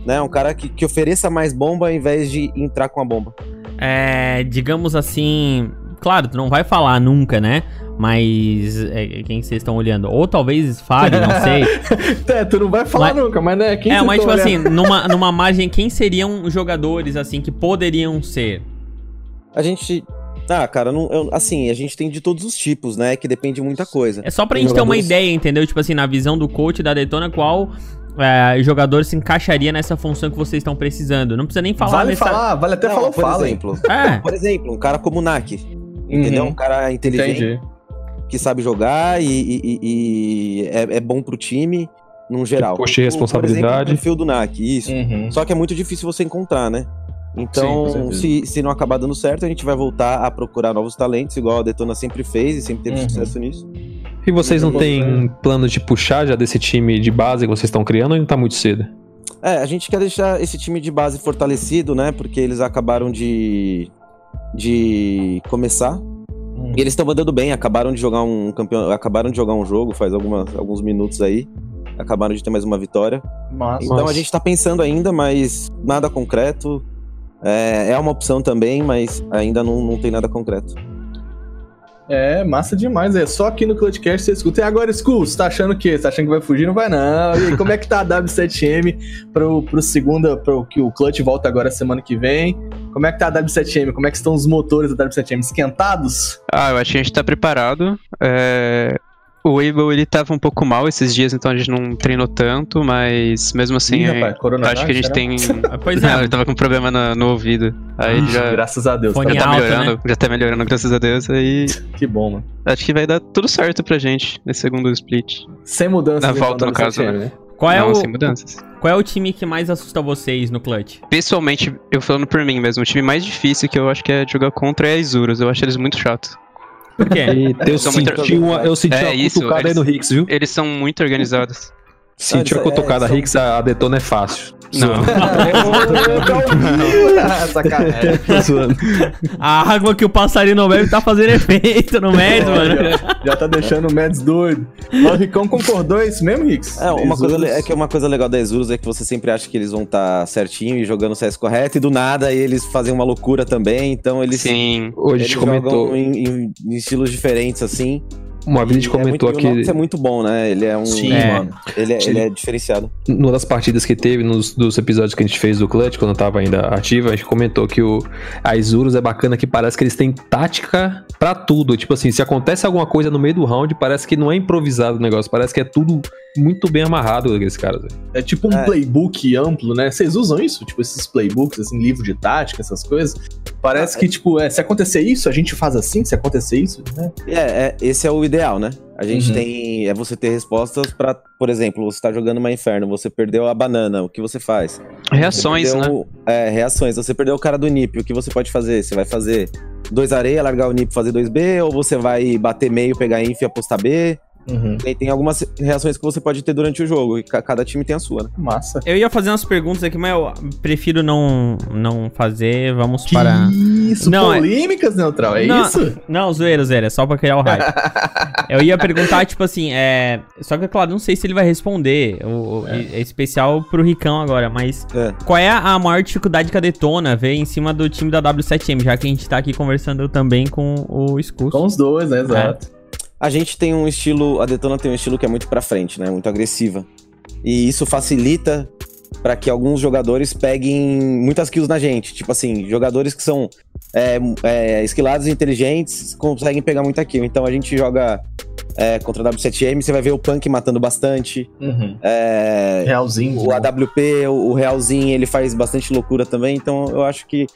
G: né? Um cara que, que ofereça mais bomba ao invés de entrar com a bomba.
C: É, digamos assim. Claro, tu não vai falar nunca, né? Mas é, quem vocês estão olhando? Ou talvez fale, não sei.
D: É, tu não vai falar
C: Mas-
D: nunca, mas né? Quem
C: é, mas tipo assim,
D: olhando?
C: numa, numa margem, quem seriam jogadores assim que poderiam ser?
G: A gente. Ah, cara, não, eu- assim, a gente tem de todos os tipos, né? Que depende de muita coisa.
C: É só pra
G: Tem
C: gente ter uma ideia, entendeu? Tipo assim, na visão do coach da Detona, qual é, jogador se encaixaria nessa função que vocês estão precisando. Não precisa nem falar
D: Vale
C: nessa-
D: falar, vale até
G: Não,
D: falar o
G: por
D: fala.
G: exemplo.
C: É.
G: Por exemplo, um cara como o Nak. Entendeu?
D: Uhum.
G: Um cara inteligente,
D: Entendi.
G: Que sabe jogar e, e- e- é, é bom pro time, num geral.
E: puxa
G: Por-
E: responsabilidade.
G: Por exemplo, o perfil do Nak, isso.
D: Uhum.
G: Só que é muito difícil você encontrar, né?
D: Sim,
G: Então,
D: certeza.
G: se, se não acabar dando certo, a gente vai voltar a procurar novos talentos, igual a Detona sempre fez e sempre teve
D: Uhum.
G: sucesso nisso.
E: E vocês não têm plano de puxar já desse time de base que vocês estão criando ou ainda tá muito cedo?
G: É, a gente quer deixar esse time de base fortalecido, né? Porque eles acabaram de, de começar.
D: Uhum.
G: E eles estão mandando bem, acabaram de jogar um campeão, acabaram de jogar um jogo faz algumas, alguns minutos aí. Acabaram de ter mais uma vitória.
D: Massa.
G: Então
E: Nossa.
G: a gente tá pensando ainda, mas nada concreto. É, é uma opção também, mas ainda não, não tem nada concreto.
D: É, massa demais. É só aqui no Clutchcast você escuta. E agora, Skull, você tá achando o quê? Você tá achando que vai fugir? Não vai, não. E aí, como é que tá a W7M pro, pro segunda, pro que o Clutch volta agora semana que vem? Como é que tá a W7M? Como é que estão os motores da W7M? Esquentados?
F: Ah, eu acho que a gente tá preparado. É, O Able, ele tava um pouco mal esses dias, então a gente não treinou tanto, mas mesmo assim,
D: Ih,
F: eu
D: rapaz, coronavírus,
F: acho que a gente
D: será?
F: tem...
C: Ah, Pois
F: Não,
C: é.
F: ele tava com problema na- no ouvido. Aí ele já,
D: Graças a Deus.
C: Fone
F: já tá
C: alto,
F: melhorando,
C: né?
F: já tá melhorando, graças a Deus. Aí
D: Que bom, mano.
F: acho que vai dar tudo certo pra gente nesse segundo split.
D: Sem mudança.
F: Na volta, no caso,
D: né?
C: Qual é,
F: não,
C: o,
F: sem mudanças.
C: qual é o time que mais assusta vocês no clutch?
F: Pessoalmente, eu falando por mim mesmo, o time mais difícil que eu acho que é jogar contra é a Isurus. Eu acho eles muito chatos.
C: Por quê?
E: Eita, eu
F: São muito
E: senti uma, eu senti
F: É
E: uma
F: isso,
E: cutucada aí
F: eles-
E: no Hicks, viu?
F: Eles são muito organizados.
E: Senti uma
G: isso é-
E: cutucada
G: são-
E: Hicks, a a detona é fácil.
F: Não.
C: A água que o passarinho não bebe tá fazendo efeito no médio, mano.
D: já, já tá deixando o Mads doido. Mas o Ricão concordou, é isso mesmo, Ricks?
G: É, uma coisa, é que uma coisa legal da Exurus é que você sempre acha que eles vão estar certinho e jogando o CS correto, e do nada eles fazem uma loucura também, então eles,
F: Sim.
E: Hoje a
G: eles
E: comentou.
G: jogam em, em- em estilos diferentes, assim.
E: Uma vez a gente
G: E é
E: comentou
G: muito, o
E: aqui,
G: Nox é muito bom, né? Ele é um.
D: Sim,
C: É.
D: mano.
G: Ele, é, ele é diferenciado.
E: numa das partidas que teve, nos dos episódios que a gente fez do Clutch, quando eu tava ainda ativo, a gente comentou que o a Isurus é bacana que parece que eles têm tática pra tudo. Tipo assim, se acontece alguma coisa no meio do round, parece que não é improvisado o negócio, parece que é tudo muito bem amarrado aqueles caras. velho.
D: É tipo um
G: É.
D: playbook amplo, né? Vocês usam isso? Tipo, esses playbooks, assim, livro de tática, essas coisas. Parece que, tipo, é, se acontecer isso, a gente faz assim, se acontecer isso, né?
G: É, é, esse é o ideal, né? A gente
D: Uhum.
G: tem. É você ter respostas pra, por exemplo, você tá jogando uma inferno, você perdeu a banana, o que você faz?
F: Reações,
G: Você
F: né?
G: perdeu, É, reações. Você perdeu o cara do NIP, o que você pode fazer? Você vai fazer dois areia, largar o NIP fazer 2B, ou você vai bater meio, pegar inf e apostar B?
D: Uhum.
G: Tem, tem algumas reações que você pode ter durante o jogo, e ca- cada time tem a sua, né?
D: Massa.
C: Eu ia fazer umas perguntas aqui, mas eu prefiro não, não fazer. Vamos
D: Que
C: para.
D: isso,
C: Não, é-
D: polêmicas, Neutral, é
C: Não,
D: isso?
C: Não, zoeira, zoeira, é só pra criar o hype. eu ia perguntar, tipo assim, é. Só que, claro, não sei se ele vai responder. O, o- é. especial pro Ricão agora, mas.
G: É.
C: Qual é a maior dificuldade que a Detona vê em cima do time da W7M? Já que a gente tá aqui conversando também com o Skus.
D: Com os dois, né? Exato.
G: A gente tem um estilo, a Detona tem um estilo que é muito pra frente, né? Muito agressiva. E isso facilita pra que alguns jogadores peguem muitas kills na gente. Tipo assim, jogadores que são é, é, esquilados e inteligentes conseguem pegar muita kill. Então a gente joga é, contra a W7M, você vai ver o Punk matando bastante.
D: Uhum.
G: É,
D: Realzinho.
G: o AWP, o, o Realzinho, ele faz bastante loucura também. Então eu acho que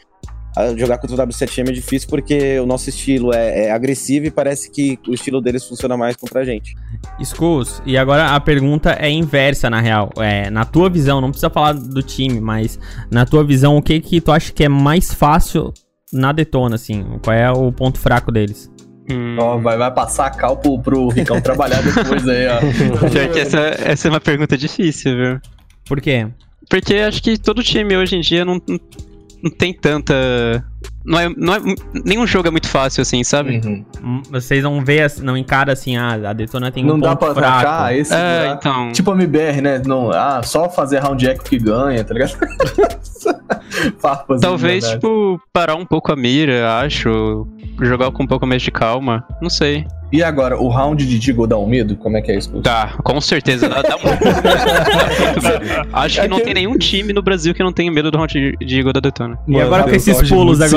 G: jogar contra o W7M é difícil porque o nosso estilo é, é agressivo e parece que o estilo deles funciona mais contra a gente.
C: Skus, e agora a pergunta é inversa, na real. É, na tua visão, não precisa falar do time, mas na tua visão, o que que tu acha que é mais fácil na Detona, assim? Qual é o ponto fraco deles?
F: Hum.
D: Ó, vai, vai passar a cal pro, pro Ricão trabalhar depois aí, ó.
F: Pior que essa, essa é uma pergunta difícil, viu?
C: Por quê?
F: Porque acho que todo time hoje em dia não, não, tem tanta. Não é, não é, nenhum jogo é muito fácil assim, sabe?
D: Uhum.
C: Hum, Vocês não vê, assim- não encara assim, ah, a Detona tem
D: Não
C: um
D: dá
C: ponto
D: pra
C: fraco.
D: atacar esse.
F: É, então.
D: Tipo a MBR, né? Não, ah, só fazer round echo que ganha, tá ligado? Farpas.
F: Talvez, tipo, parar um pouco a mira, acho. Jogar com um pouco mais de calma. Não sei.
D: E agora, o round de Digo dá um medo? Como é que é isso?
F: Dá, com certeza. Dá, dá muito. acho que
D: É
F: não
D: que-
F: tem nenhum time no Brasil que não tenha medo do round de, Igor da Detona.
C: E agora com esses pulos agora?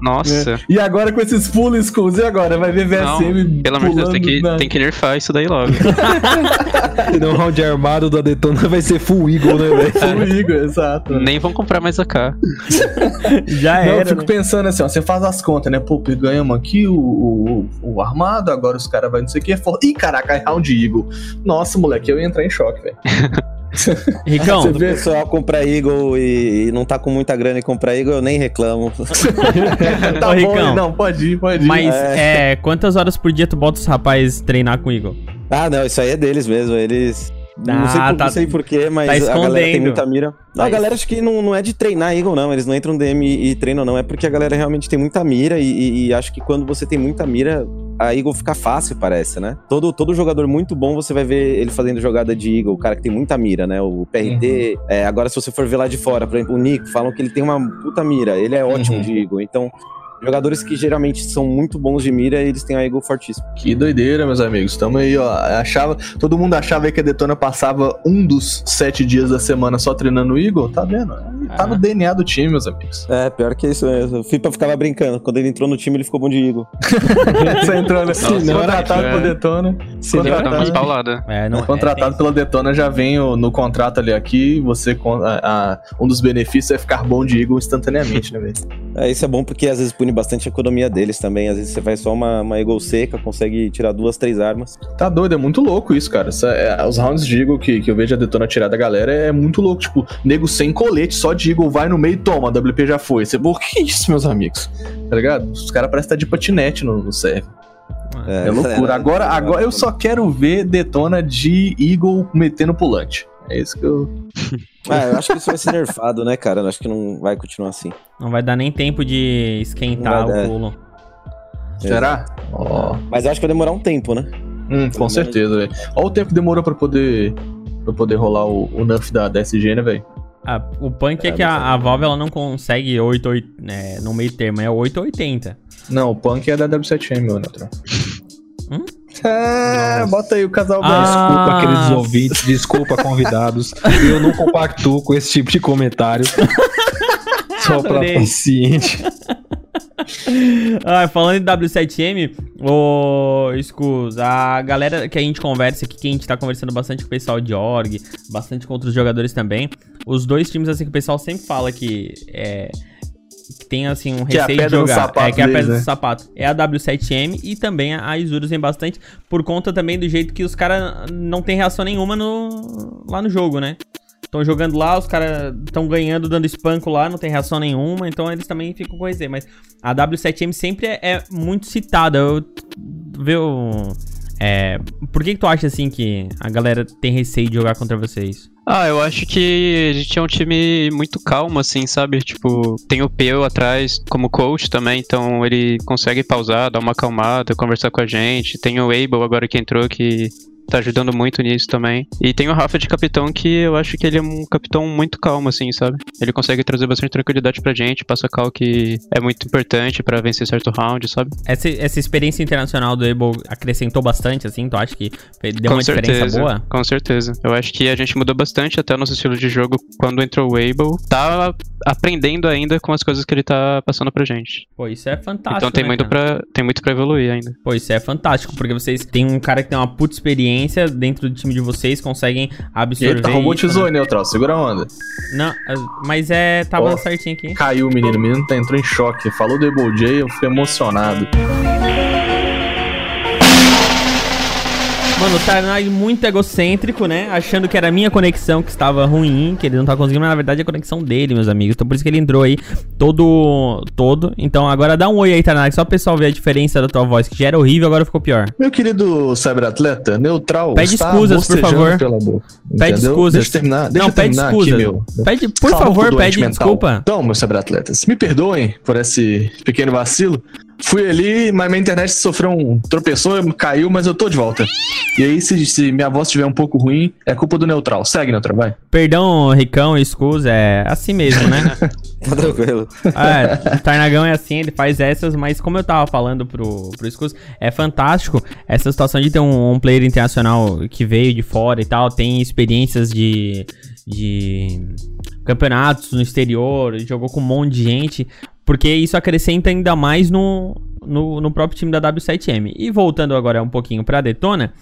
F: Nossa.
D: E agora com esses full schools, e agora? Vai ver VSM
F: Não, pelo amor de Deus, tem que,
D: na-
F: tem que nerfar isso daí logo.
E: Senão o round armado da Detona vai ser full eagle, né, velho?
D: Full Eagle, exato.
F: Nem vão comprar mais AK.
C: Já
D: Não, eu
C: era,
D: fico
C: né?
D: pensando assim, ó, você faz as contas, né? Pô, ganhamos aqui o, o, o armado, agora os caras vão não sei o que. For... Ih, caraca, é round Eagle. Nossa, moleque, eu ia entrar em choque, velho.
C: Ricão,
G: Quando o pessoal compra Eagle e, e não tá com muita grana e compra Eagle, eu nem reclamo.
D: tá
C: Ô,
D: bom,
C: Ricão.
D: não, pode ir, pode ir.
C: mas é, quantas horas por dia tu bota os rapazes treinar com Eagle?
G: ah, não, isso aí é deles mesmo. Eles.
C: Ah,
G: não sei, por,
C: tá-
G: não sei porquê, mas
C: tá
G: a galera tem muita mira. Não,
C: Tá
G: a galera acho que não, não é de treinar Eagle, não. Eles não entram DM e, e treinam, não. É porque a galera realmente tem muita mira e, e- e acho que quando você tem muita mira, a Eagle fica fácil, parece, né? Todo, todo jogador muito bom, você vai ver ele fazendo jogada de Eagle, o cara que tem muita mira, né? O PRT. É, agora, se você for ver lá de fora, por exemplo, o Nico, falam que ele tem uma puta mira. Ele é ótimo
D: Uhum.
G: de Eagle. Então, jogadores que geralmente são muito bons de mira, eles têm a Eagle fortíssima.
D: Que doideira, meus amigos. Tamo aí, ó. Achava, todo mundo achava aí que a Detona passava um dos sete dias da semana só treinando o Eagle. Tá vendo? Tá
C: Ah.
D: no DNA do time, meus amigos.
G: É, pior que isso mesmo. O Fipa ficava brincando. Quando ele entrou no time, ele ficou bom de Eagle.
D: Você entrou, né?
F: Nossa,
D: contratado
F: é.
D: pela Detona.
F: Umas
D: Contratado.
F: pauladas.
C: É, não,
D: contratado pela Detona já vem o- no contrato ali aqui. Você a- a- um dos benefícios é ficar bom de Eagle instantaneamente, né, velho?
G: É, isso é bom porque às vezes pune bastante a economia deles também. Às vezes você faz só uma, uma Eagle seca, consegue tirar duas, três armas.
D: Tá doido, é muito louco isso, cara. Essa- é, os rounds de Eagle que, que eu vejo a Detona tirar da galera é muito louco. Tipo, nego sem colete, só de Eagle, vai no meio e toma, a WP já foi. Você, por que isso, meus amigos? Tá ligado? Os caras parecem estar de patinete no, no server. É, loucura. Agora, agora eu só quero ver Detona de Eagle metendo pulante. É isso que eu.
G: Ah, eu acho que isso vai ser nerfado, né, cara? Eu acho que não vai continuar assim.
C: Não vai dar nem tempo de esquentar o pulo.
D: Será? Ó.
G: Mas eu acho que vai demorar um tempo, né?
D: Hum, com certeza, velho. Olha o tempo que demorou pra poder. Pra poder rolar o, o nerf da, da SG, né, velho?
C: Ah, o punk é, que a, a Valve ela não consegue 8, 8 é, no meio termo, é 880.
D: Não, o Punk é da W7M, meu neutral.
C: Hum?
D: É, bota aí o casal
C: Ah.
E: Desculpa, queridos ouvintes, desculpa, convidados. Eu não compactuo com esse tipo de comentário. Só pra
C: Adorei.
E: estar ciente.
C: Ah, falando de W7M, ô Scus, a galera que a gente conversa aqui, que a gente tá conversando bastante com o pessoal de org, bastante com outros jogadores também, os dois times assim que o pessoal sempre fala que é que tem assim um
D: é a
C: receio de
D: pedra no
C: jogar,
D: sapato
C: é que é a pedra
D: né?
C: do sapato. É a W7M e também a Isurus vem bastante por conta também do jeito que os caras não tem reação nenhuma no lá no jogo, né? Estão jogando lá, os caras estão ganhando, dando espanco lá, não tem reação nenhuma, então eles também ficam com receio. Mas a W7M sempre é, é muito citada. Eu, viu? É, por que, que tu acha assim que a galera tem receio de jogar contra vocês?
F: Ah, eu acho que a gente é um time muito calmo, assim, sabe? Tipo, tem o Peu atrás como coach também, então ele consegue pausar, dar uma acalmada, conversar com a gente. Tem o Abel agora que entrou que tá ajudando muito nisso também. E tem o Rafa de capitão que eu acho que ele é um capitão muito calmo, assim, sabe? Ele consegue trazer bastante tranquilidade pra gente, passa cal que é muito importante pra vencer certo round, sabe?
C: Essa, essa experiência internacional do Able acrescentou bastante, assim? Tu acha que deu uma diferença boa?
F: Com certeza. Eu acho que a gente mudou bastante até o nosso estilo de jogo quando entrou o Abel. Tá aprendendo ainda com as coisas que ele tá passando pra gente.
C: Pô, isso é fantástico.
F: então tem
C: né,
F: muito,
C: cara?
F: pra, tem muito pra evoluir ainda.
C: Pô, isso é fantástico, porque vocês têm um cara que tem uma puta experiência dentro do time de vocês, conseguem absorver.
D: Eita,
C: isso,
D: robotizou,
C: né?
D: Neutral? Segura a onda.
C: Não, as- mas é. Tava
D: Ó.
C: certinho aqui.
D: Caiu o menino, o menino tá, entrou em choque. Falou do Able J, eu fiquei emocionado.
C: Mano, o Tarnag muito egocêntrico, né? Achando que era a minha conexão que estava ruim, que ele não tá conseguindo, mas na verdade é a conexão dele, meus amigos. Então por isso que ele entrou aí todo. todo. Então agora dá um oi aí, Tarnag, só o pessoal ver a diferença da tua voz, que já era horrível, agora ficou pior.
D: Meu querido cyberatleta, neutral,
C: Pede escusas, por favor.
D: Pela boca,
C: Pede escusas.
D: Deixa eu terminar, deixa
C: Não,
D: eu
C: pede
D: terminar aqui, meu.
C: Pede, por favor, pede
D: mental.
C: desculpa.
D: Então, meus cyberatletas, me perdoem por esse pequeno vacilo. Fui ali, mas minha internet sofreu um tropeçou, caiu, mas eu tô de volta. E aí, se, se minha voz estiver um pouco ruim, é culpa do neutral. Segue, neutral, vai.
C: Perdão, Ricão, escusa, é assim mesmo, né?
G: Tá tranquilo.
C: É, o Tarnagão é assim, ele faz essas, mas como eu tava falando pro, pro Scus, é fantástico essa situação de ter um, um player internacional que veio de fora e tal, tem experiências de, de campeonatos no exterior, jogou com um monte de gente, porque isso acrescenta ainda mais no, no, no próprio time da W7M. E voltando agora um pouquinho pra Detona,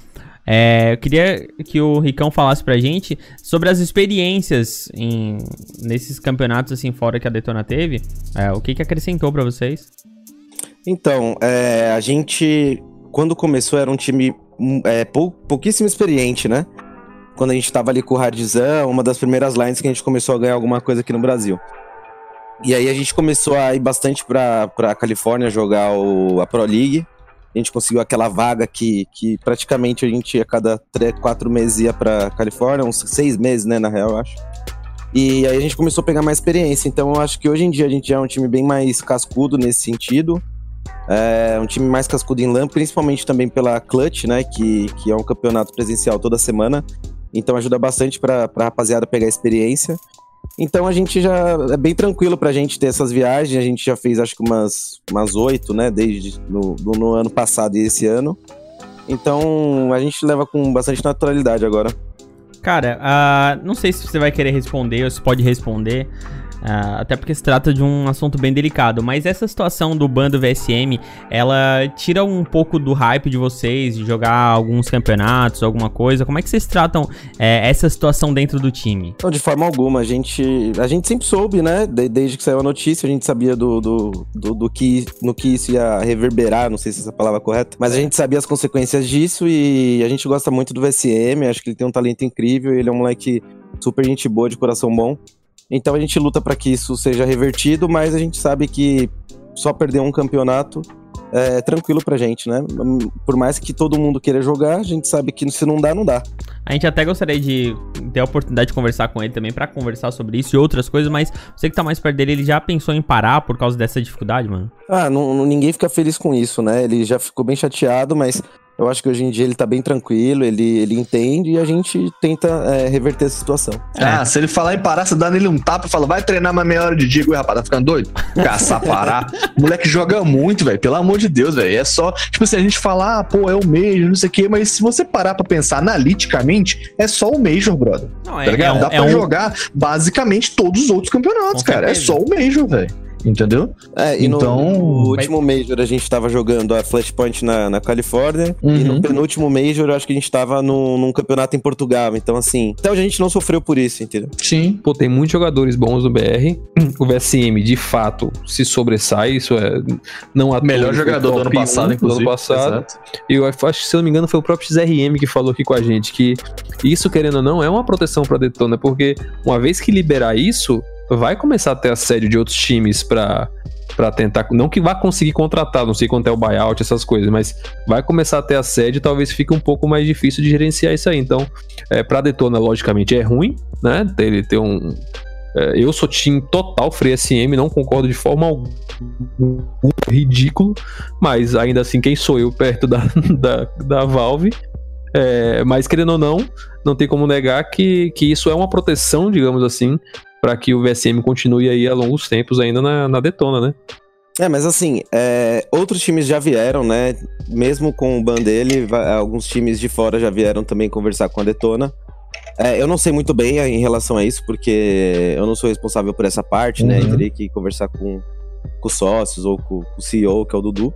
C: é, eu queria que o Ricão falasse pra gente sobre as experiências em, nesses campeonatos assim fora que a Detona teve. É, o que, que acrescentou pra vocês?
G: Então, é, a gente, quando começou, era um time hum, é, pou- pouquíssimo experiente, né? Quando a gente tava ali com o Hardzão, uma das primeiras lines que a gente começou a ganhar alguma coisa aqui no Brasil. E aí a gente começou a ir bastante pra, pra Califórnia jogar o, a Pro League. A gente conseguiu aquela vaga que, que praticamente a gente a cada três, quatro meses ia pra Califórnia, uns seis meses, né, na real, eu acho. E aí a gente começou a pegar mais experiência. Então eu acho que hoje em dia a gente já é um time bem mais cascudo nesse sentido. É um time mais cascudo em LAN, principalmente também pela Clutch, né? Que, que é um campeonato presencial toda semana. Então ajuda bastante pra, pra rapaziada pegar experiência. Então a gente já é bem tranquilo pra gente ter essas viagens. A gente já fez acho que umas umas oito, né? Desde no, no- no ano passado e esse ano. Então a gente leva com bastante naturalidade agora.
C: Cara, ah, não sei se você vai querer responder ou se pode responder. Ah, até porque se trata de um assunto bem delicado. Mas essa situação do bando VSM, ela tira um pouco do hype de vocês, de jogar alguns campeonatos, alguma coisa. Como é que vocês tratam eh, essa situação dentro do time?
G: Não, de forma alguma. A gente, a gente sempre soube, né? de- desde que saiu a notícia, a gente sabia do, do, do, do que, no que isso ia reverberar, não sei se essa é palavra correta. Mas a gente sabia as consequências disso e a gente gosta muito do VSM. Acho que ele tem um talento incrível. Ele é um moleque super gente boa, de coração bom. Então a gente luta para que isso seja revertido, mas a gente sabe que só perder um campeonato é tranquilo pra gente, né? Por mais que todo mundo queira jogar, a gente sabe que se não dá, não dá.
C: A gente até gostaria de ter a oportunidade de conversar com ele também pra conversar sobre isso e outras coisas, mas você que tá mais perto dele, ele já pensou em parar por causa dessa dificuldade, mano?
G: Ah, não, não- ninguém fica feliz com isso, né? Ele já ficou bem chateado, mas Eu acho que hoje em dia ele tá bem tranquilo, ele, ele entende e a gente tenta é, reverter essa situação.
D: Ah, se ele falar em parar, você dá nele um tapa e fala, vai treinar mais meia hora de dia. Ui, rapaz, tá ficando doido? Caçar, parar. O moleque joga muito, velho. Pelo amor de Deus, velho. É só, tipo assim, a gente falar, ah, pô, é o Major, não sei o quê, mas se você parar pra pensar analiticamente, é só o Major, brother.
C: Não,
D: Tá ligado?
C: um-
D: Dá pra
C: um-
D: jogar basicamente todos os outros campeonatos,
C: Com
D: cara. É
C: certeza.
D: só o Major, velho. Entendeu?
G: É, e
D: Então-
G: no, no último Major a gente tava jogando a Flashpoint na, na Califórnia. E
D: Uhum.
G: no penúltimo Major eu acho que a gente tava num, num campeonato em Portugal. Então, assim, até hoje a gente não sofreu por isso, entendeu?
D: Sim.
E: Pô, tem muitos jogadores bons no BR. O VSM, de fato, se sobressai. Isso é. Não à
D: Melhor jogador do ano passado,
E: 1 do
D: inclusive.
E: ano passado.
D: Exato.
E: E eu acho, que, se eu não me engano, foi o próprio XRM que falou aqui com a gente que isso, querendo ou não, é uma proteção pra Detona, porque uma vez que liberar isso, vai começar a ter assédio de outros times pra, pra tentar. Não que vá conseguir contratar, não sei quanto é o buyout, essas coisas, mas vai começar a ter assédio e talvez fique um pouco mais difícil de gerenciar isso aí. Então, é, pra Detona, logicamente, é ruim, né? Ele ter um. é, eu sou time total Free SM, não concordo de forma alguma. Ridículo, mas ainda assim, quem sou eu perto da, da, da Valve? É, mas querendo ou não, não tem como negar que, que isso é uma proteção, digamos assim, para que o VSM continue aí a longos tempos ainda na, na Detona, né?
G: É, mas assim, é, outros times já vieram, né? Mesmo com o ban dele, alguns times de fora já vieram também conversar com a Detona. É, eu não sei muito bem em relação a isso, porque eu não sou responsável por essa parte, né? Eu
D: Uhum.
G: teria que conversar com, com os sócios ou com, com o CEO, que é o Dudu.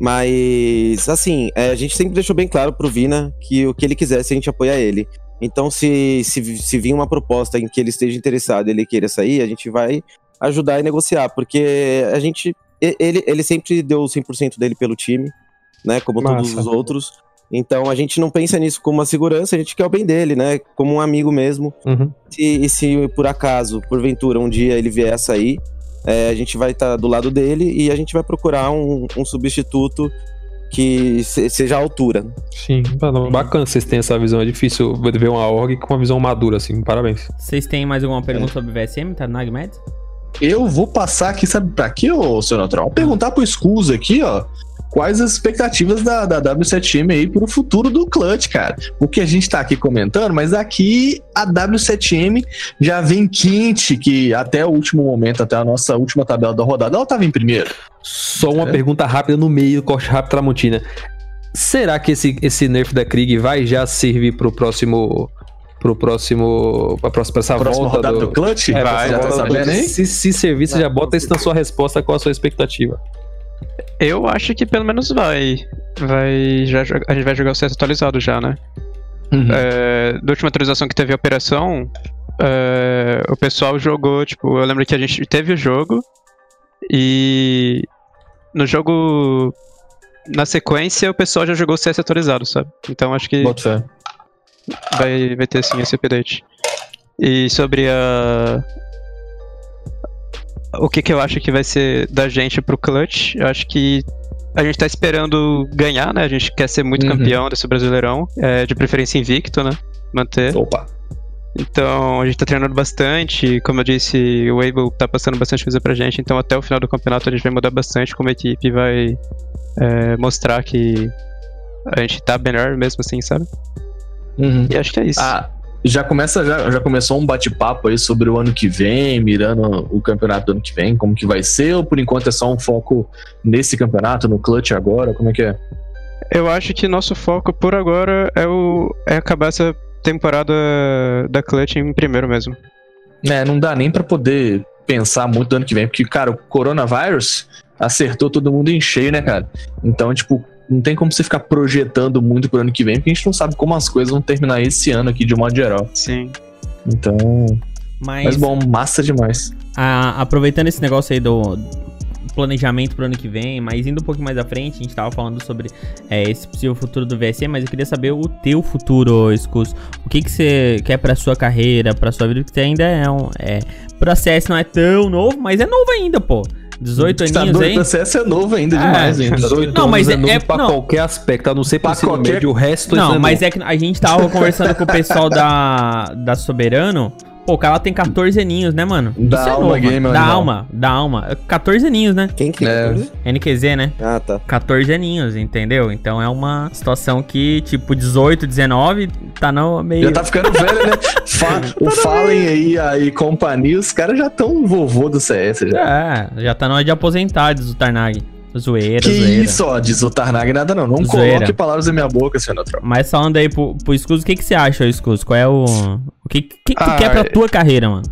G: Mas, assim, é, a gente sempre deixou bem claro pro Vina que o que ele quisesse a gente apoia ele. Então, se, se, se vir uma proposta em que ele esteja interessado e ele queira sair, a gente vai ajudar e negociar, porque a gente. Ele, ele sempre deu o 100% dele pelo time, né? Como todos
E: Massa.
G: os outros. Então a gente não pensa nisso como uma segurança, a gente quer o bem dele, né? Como um amigo mesmo.
E: Uhum.
G: E, e se por acaso, porventura, um dia ele vier a sair, é, a gente vai estar do lado dele e a gente vai procurar um, um substituto que se- seja à altura.
E: Sim, bacana vocês têm essa visão. É difícil ver uma org com uma visão madura, assim. Parabéns.
C: Vocês têm mais alguma pergunta sobre VSM? Tá Nagmed?
D: Eu vou passar aqui, sabe pra quê, ô seu Natural? Perguntar pro Skulls aqui, ó. Quais as expectativas da, da W7M aí pro futuro do Clutch, cara? O que a gente tá aqui comentando, mas aqui a W7M já vem quente, que até o último momento, até a nossa última tabela da rodada, ela tava em primeiro.
E: Só uma
D: É.
E: pergunta rápida no meio, corte rápido Tramontina. Será que esse, esse nerf da Krieg vai já servir pro próximo. Pro próximo. Pra próxima, pra essa
D: Próxima
E: volta
D: rodada do, Clutch?
E: É,
D: vai, já tá
E: do-
D: sabendo?
E: Se, se servir, você já bota isso na sua resposta com a sua expectativa.
F: Eu acho que pelo menos vai. Vai. Já, a gente vai jogar o set atualizado já, né?
D: Uhum.
F: É, da última atualização que teve a operação, é, o pessoal jogou, tipo, eu lembro que a gente teve o jogo e no jogo. Na sequência, o pessoal já jogou o CS atualizado, sabe? Então acho que vai, vai ter sim esse update. E sobre a. O que, que eu acho que vai ser da gente pro Clutch, eu acho que a gente tá esperando ganhar, né? A gente quer ser muito
D: Uhum.
F: campeão desse Brasileirão, é, de preferência invicto, né? Manter.
D: Opa.
F: Então a gente tá treinando bastante, como eu disse, o Able tá passando bastante coisa pra gente, então até o final do campeonato a gente vai mudar bastante como equipe, vai é, mostrar que a gente tá melhor mesmo assim, sabe?
D: Uhum.
F: E acho que é isso.
D: Ah, já começa, já, já começou um bate-papo aí sobre o ano que vem, mirando o campeonato do ano que vem, como que vai ser, ou por enquanto é só um foco nesse campeonato, no clutch agora, como é que é?
F: Eu acho que nosso foco por agora é, o, é acabar essa temporada da Clutch em primeiro mesmo.
D: É, não dá nem pra poder pensar muito do ano que vem, porque, cara, o coronavírus acertou todo mundo em cheio, né, cara? Então, tipo, não tem como você ficar projetando muito pro ano que vem, porque a gente não sabe como as coisas vão terminar esse ano aqui, de modo geral.
F: Sim.
D: Então,
C: Mas,
D: mas bom, massa demais.
C: a- aproveitando esse negócio aí do planejamento pro ano que vem, mas indo um pouquinho mais à frente, a gente tava falando sobre é, esse possível futuro do VSM, mas eu queria saber o teu futuro, Scus. O que que você quer pra sua carreira, pra sua vida, porque você ainda é um... É, pro CS não é tão novo, mas é novo ainda, pô. 18
D: Tá
C: aninhos
D: doido,
C: aí.
D: o processo é novo ainda
C: É,
D: demais, ainda.
E: 18
C: Não, mas
E: anos
C: é-
E: novo
C: é-
E: pra
C: não.
E: qualquer aspecto, a não ser pra
D: Pra qualquer-
E: médio, o resto
C: Não,
E: isso
C: mas é que a gente tava conversando com o pessoal da, da Soberano, Pô, o cara tem 14 aninhos, né, mano?
D: Da
C: Isso é
D: alma
C: novo,
D: gamer,
C: mano. Da
D: animal.
C: alma, da alma. 14 aninhos, né?
G: Quem que
D: É.
C: NQZ, né?
G: Ah, tá.
C: 14 aninhos, entendeu? Então é uma situação que, tipo, 18, 19, tá no meio.
D: Já tá ficando velho, né? Fa o Fallen aí, aí, companhia, os caras já tão vovô do CS já.
C: É, já tá na hora de aposentar, diz o Tarnag. Zoeira,
D: que
C: zoeira.
D: isso, ó, diz o Tarnag nada não. Não
C: Zoeira.
D: coloque palavras na minha boca, senhor Neutral.
C: Mas falando aí pro, pro Scus, o que, que você acha, Scus? Qual é o. O que, que, que tu
F: Ah,
C: quer pra
F: é-
C: tua carreira, mano?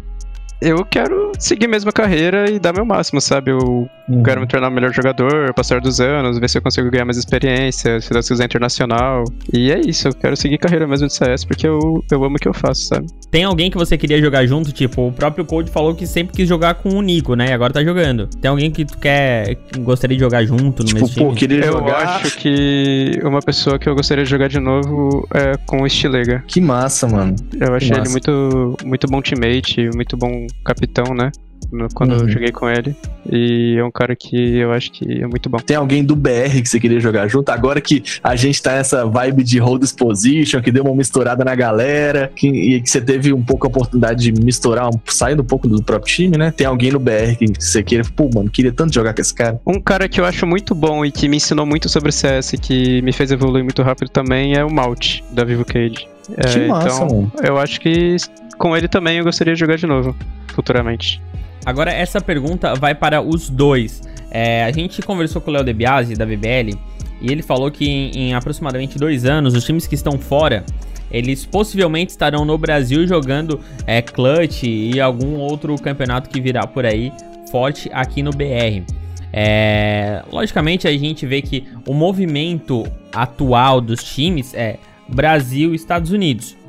F: Eu quero seguir mesmo a carreira e dar meu máximo, sabe? Eu
D: Uhum.
F: quero me tornar o melhor jogador, passar dos anos, ver se eu consigo ganhar mais experiência, se Deus quiser internacional. E é isso, eu quero seguir carreira mesmo de CS porque eu, eu amo o que eu faço, sabe?
C: Tem alguém que você queria jogar junto? Tipo, o próprio Code falou que sempre quis jogar com o Nico, né? E agora tá jogando. Tem alguém que tu quer. que gostaria de jogar junto no
D: Tipo,
C: mesmo
D: pô,
C: time?
D: queria
F: Eu
D: jogar.
F: acho que uma pessoa que eu gostaria de jogar de novo é com o Stilega.
D: Que massa, mano.
F: Eu achei ele muito, muito bom teammate, muito bom capitão, né? No- quando
D: Uhum.
F: eu joguei com ele. E é um cara que eu acho que é muito bom.
D: Tem alguém do BR que você queria jogar junto? Agora que a gente tá nessa vibe de hold position, que deu uma misturada na galera, que, e que você teve um pouco a oportunidade de misturar, um- saindo um pouco do próprio time, né? Tem alguém no BR que você queira, pô, mano, queria tanto jogar com esse cara.
F: Um cara que eu acho muito bom e que me ensinou muito sobre CS, que me fez evoluir muito rápido também, é o Malt, da Vivo Cage. É,
D: Que massa,
F: então,
D: mano.
F: eu acho que com ele também eu gostaria de jogar de novo, futuramente.
C: Agora, essa pergunta vai para os dois. É, a gente conversou com o Léo De Biasi, da BBL, e ele falou que em, em aproximadamente dois anos, os times que estão fora, eles possivelmente estarão no Brasil jogando é, Clutch e algum outro campeonato que virá por aí forte aqui no BR. É, logicamente, a gente vê que o movimento atual dos times é Brasil e Estados Unidos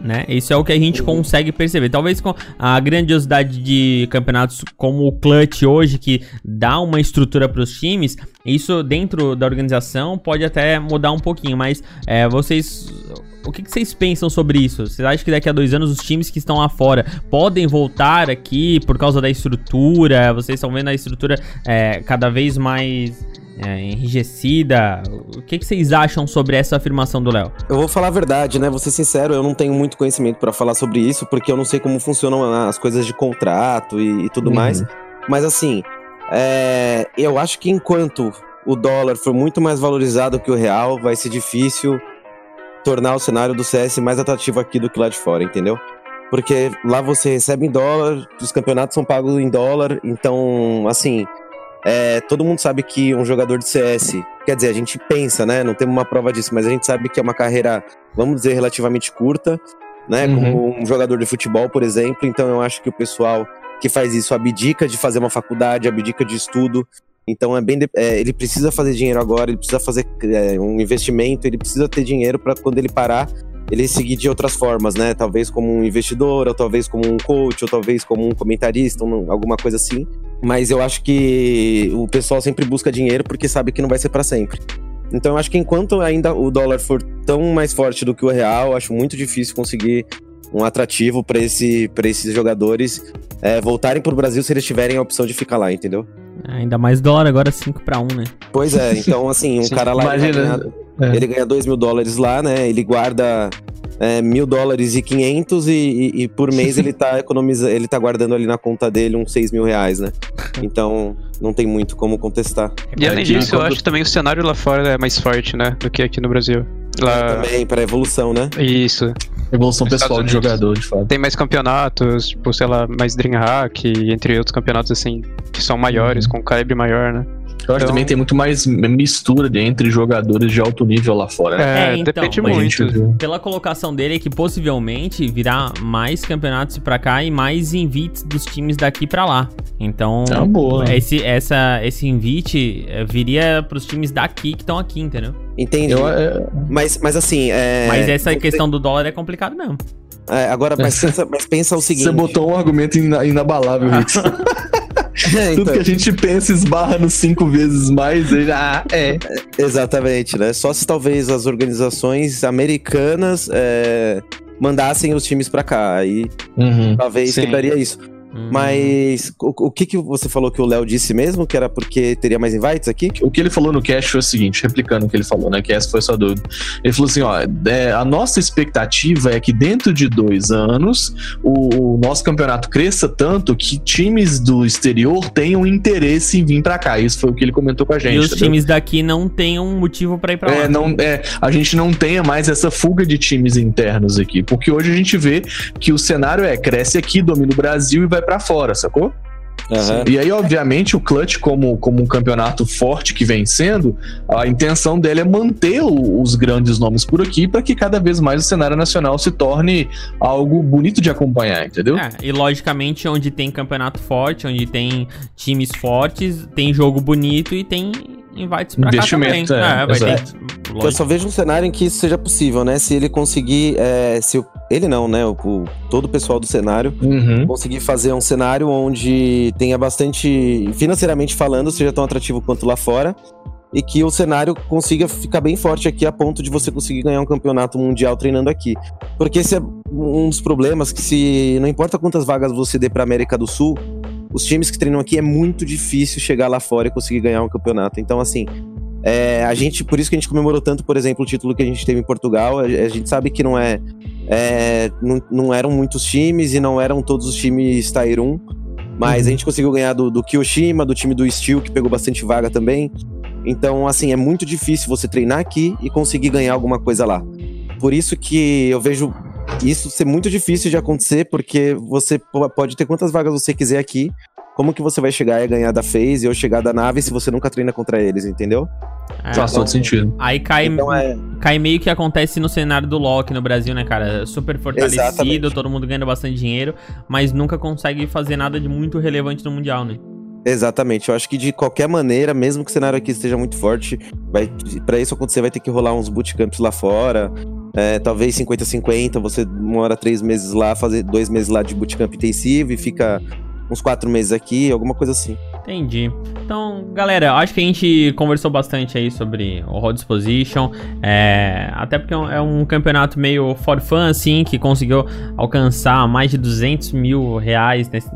C: né? Isso é o que a gente consegue perceber. Talvez com a grandiosidade de campeonatos como o Clutch hoje, que dá uma estrutura para os times, isso dentro da organização pode até mudar um pouquinho, mas é, vocês. O que, que vocês pensam sobre isso? Vocês acham que daqui a dois anos os times que estão lá fora podem voltar aqui por causa da estrutura? Vocês estão vendo a estrutura é, cada vez mais é, enrijecida? O que, que vocês acham sobre essa afirmação do Léo?
G: Eu vou falar a verdade, né? Vou ser sincero, eu não tenho muito conhecimento pra falar sobre isso, porque eu não sei como funcionam as coisas de contrato e, e tudo
D: Uhum.
G: mais. Mas assim, é, eu acho que enquanto o dólar for muito mais valorizado que o real, vai ser difícil tornar o cenário do CS mais atrativo aqui do que lá de fora, entendeu? Porque lá você recebe em dólar, os campeonatos são pagos em dólar, então, assim, é, todo mundo sabe que um jogador de CS, quer dizer, a gente pensa, né? Não temos uma prova disso, mas a gente sabe que é uma carreira, vamos dizer, relativamente curta, né? Como um jogador de futebol, por exemplo. Então eu acho que o pessoal que faz isso abdica de fazer uma faculdade, abdica de estudo. Então é bem, de- é, ele precisa fazer dinheiro agora, ele precisa fazer é, um investimento, ele precisa ter dinheiro para quando ele parar, ele seguir de outras formas, né? Talvez como um investidor, ou talvez como um coach, ou talvez como um comentarista, um- alguma coisa assim. Mas eu acho que o pessoal sempre busca dinheiro porque sabe que não vai ser para sempre. Então eu acho que enquanto ainda o dólar for tão mais forte do que o real, acho muito difícil conseguir um atrativo para esse, pra esses jogadores é, voltarem pro Brasil se eles tiverem a opção de ficar lá, entendeu?
C: Ainda mais dólar agora 5 para 1, né?
G: Pois é, então assim, um cara lá ele
D: imagina,
G: ganhar-
D: é.
G: ele ganha 2 mil dólares lá, né? Ele guarda é, mil dólares e 500 e, e, e por mês ele tá economizando, ele tá guardando ali na conta dele uns 6 mil reais, né? Então não tem muito como contestar.
F: E além disso, eu acho que também o cenário lá fora é mais forte, né? Do que aqui no Brasil. Lá...
G: Também para evolução, né?
F: Isso.
D: Evolução
F: Nos
D: pessoal de jogador, de fato.
F: Tem mais campeonatos, tipo, sei lá, mais Dreamhack, entre outros campeonatos, assim, que são maiores, com calibre maior, né?
D: Eu acho que
F: Então-
D: também tem muito mais mistura de, entre jogadores de alto nível lá fora. né?
F: É,
C: É, então,
F: depende muito.
C: Pela colocação dele é que possivelmente virá mais campeonatos pra cá e mais invites dos times daqui pra lá. Então,
D: É uma boa.
C: esse, essa, esse invite eh, viria pros times daqui que estão aqui, entendeu?
G: Entendi.
D: Eu, é,
G: Mas, mas assim, é.
C: Mas essa questão do dólar é complicado mesmo.
G: é, agora, mas pensa, mas pensa o seguinte.
D: você botou um argumento ina- inabalável, Rix.
G: É,
D: Tudo
G: então,
D: que a gente pensa esbarra nos cinco vezes mais. Ele, ah, é.
G: Exatamente, né? Só se talvez as organizações americanas é, mandassem os times pra cá. Aí
D: Uhum.
G: talvez
F: Sim.
G: quebraria isso.
C: Hum.
G: Mas o, o que, que você falou que o Léo disse mesmo? Que era porque teria mais invites aqui?
D: O que ele falou no cast foi o seguinte, replicando o que ele falou, né? Que essa foi a sua dúvida. Ele falou assim: ó, é, a nossa expectativa é que dentro de dois anos o, o nosso campeonato cresça tanto que times do exterior tenham interesse em vir pra cá. Isso foi o que ele comentou com a gente.
C: E os
D: entendeu?
C: times daqui não têm um motivo pra ir pra lá.
D: É, não, é, a gente não tenha mais essa fuga de times internos aqui. Porque hoje a gente vê que o cenário é cresce aqui, domina o Brasil e vai pra fora, sacou?
G: Aham.
D: E aí, obviamente, o Clutch, como, como um campeonato forte que vem sendo, a intenção dele é manter o- os grandes nomes por aqui para que cada vez mais o cenário nacional se torne algo bonito de acompanhar, entendeu?
C: É, e logicamente, onde tem campeonato forte, onde tem times fortes, tem jogo bonito e tem invites pra
D: Investimento,
C: cá também.
D: é,
C: vai
D: exato.
C: ter.
G: Eu só vejo um cenário em que isso seja possível, né? Se ele conseguir. é, se o- ele não, né? O, o- todo o pessoal do cenário
D: Uhum.
G: conseguir fazer um cenário onde tenha bastante. financeiramente falando, seja tão atrativo quanto lá fora. E que o cenário consiga ficar bem forte aqui a ponto de você conseguir ganhar um campeonato mundial treinando aqui. Porque esse é um dos problemas que se não importa quantas vagas você dê pra América do Sul, os times que treinam aqui é muito difícil chegar lá fora e conseguir ganhar um campeonato. Então, assim, é, a gente, por isso que a gente comemorou tanto, por exemplo, o título que a gente teve em Portugal. A, a gente sabe que não é, é, não, não eram muitos times e não eram todos os times Tier 1, mas a gente conseguiu ganhar do, do Kyoshima, do time do Steel, que pegou bastante vaga também. Então, assim, é muito difícil você treinar aqui e conseguir ganhar alguma coisa lá. Por isso que eu vejo isso ser muito difícil de acontecer, porque você po- pode ter quantas vagas você quiser aqui. Como que você vai chegar e ganhar da FaZe ou chegar da nave se você nunca treina contra eles, entendeu?
C: É,
D: Faz todo sentido.
C: Aí cai,
G: Então é.
C: cai meio que acontece no cenário do LoL no Brasil, né, cara? Super fortalecido,
G: Exatamente.
C: todo mundo ganhando bastante dinheiro, mas nunca consegue fazer nada de muito relevante no Mundial, né?
G: Exatamente. Eu acho que de qualquer maneira, mesmo que o cenário aqui esteja muito forte, vai para isso acontecer vai ter que rolar uns bootcamps lá fora. É, talvez 50-50, você mora três meses lá, fazer dois meses lá de bootcamp intensivo e fica uns quatro meses aqui, alguma coisa assim.
C: Entendi. Então, galera, acho que a gente conversou bastante aí sobre o Road Exposition. É, até porque é um- é um campeonato meio for fun, assim, que conseguiu alcançar mais de 200 mil reais nesse,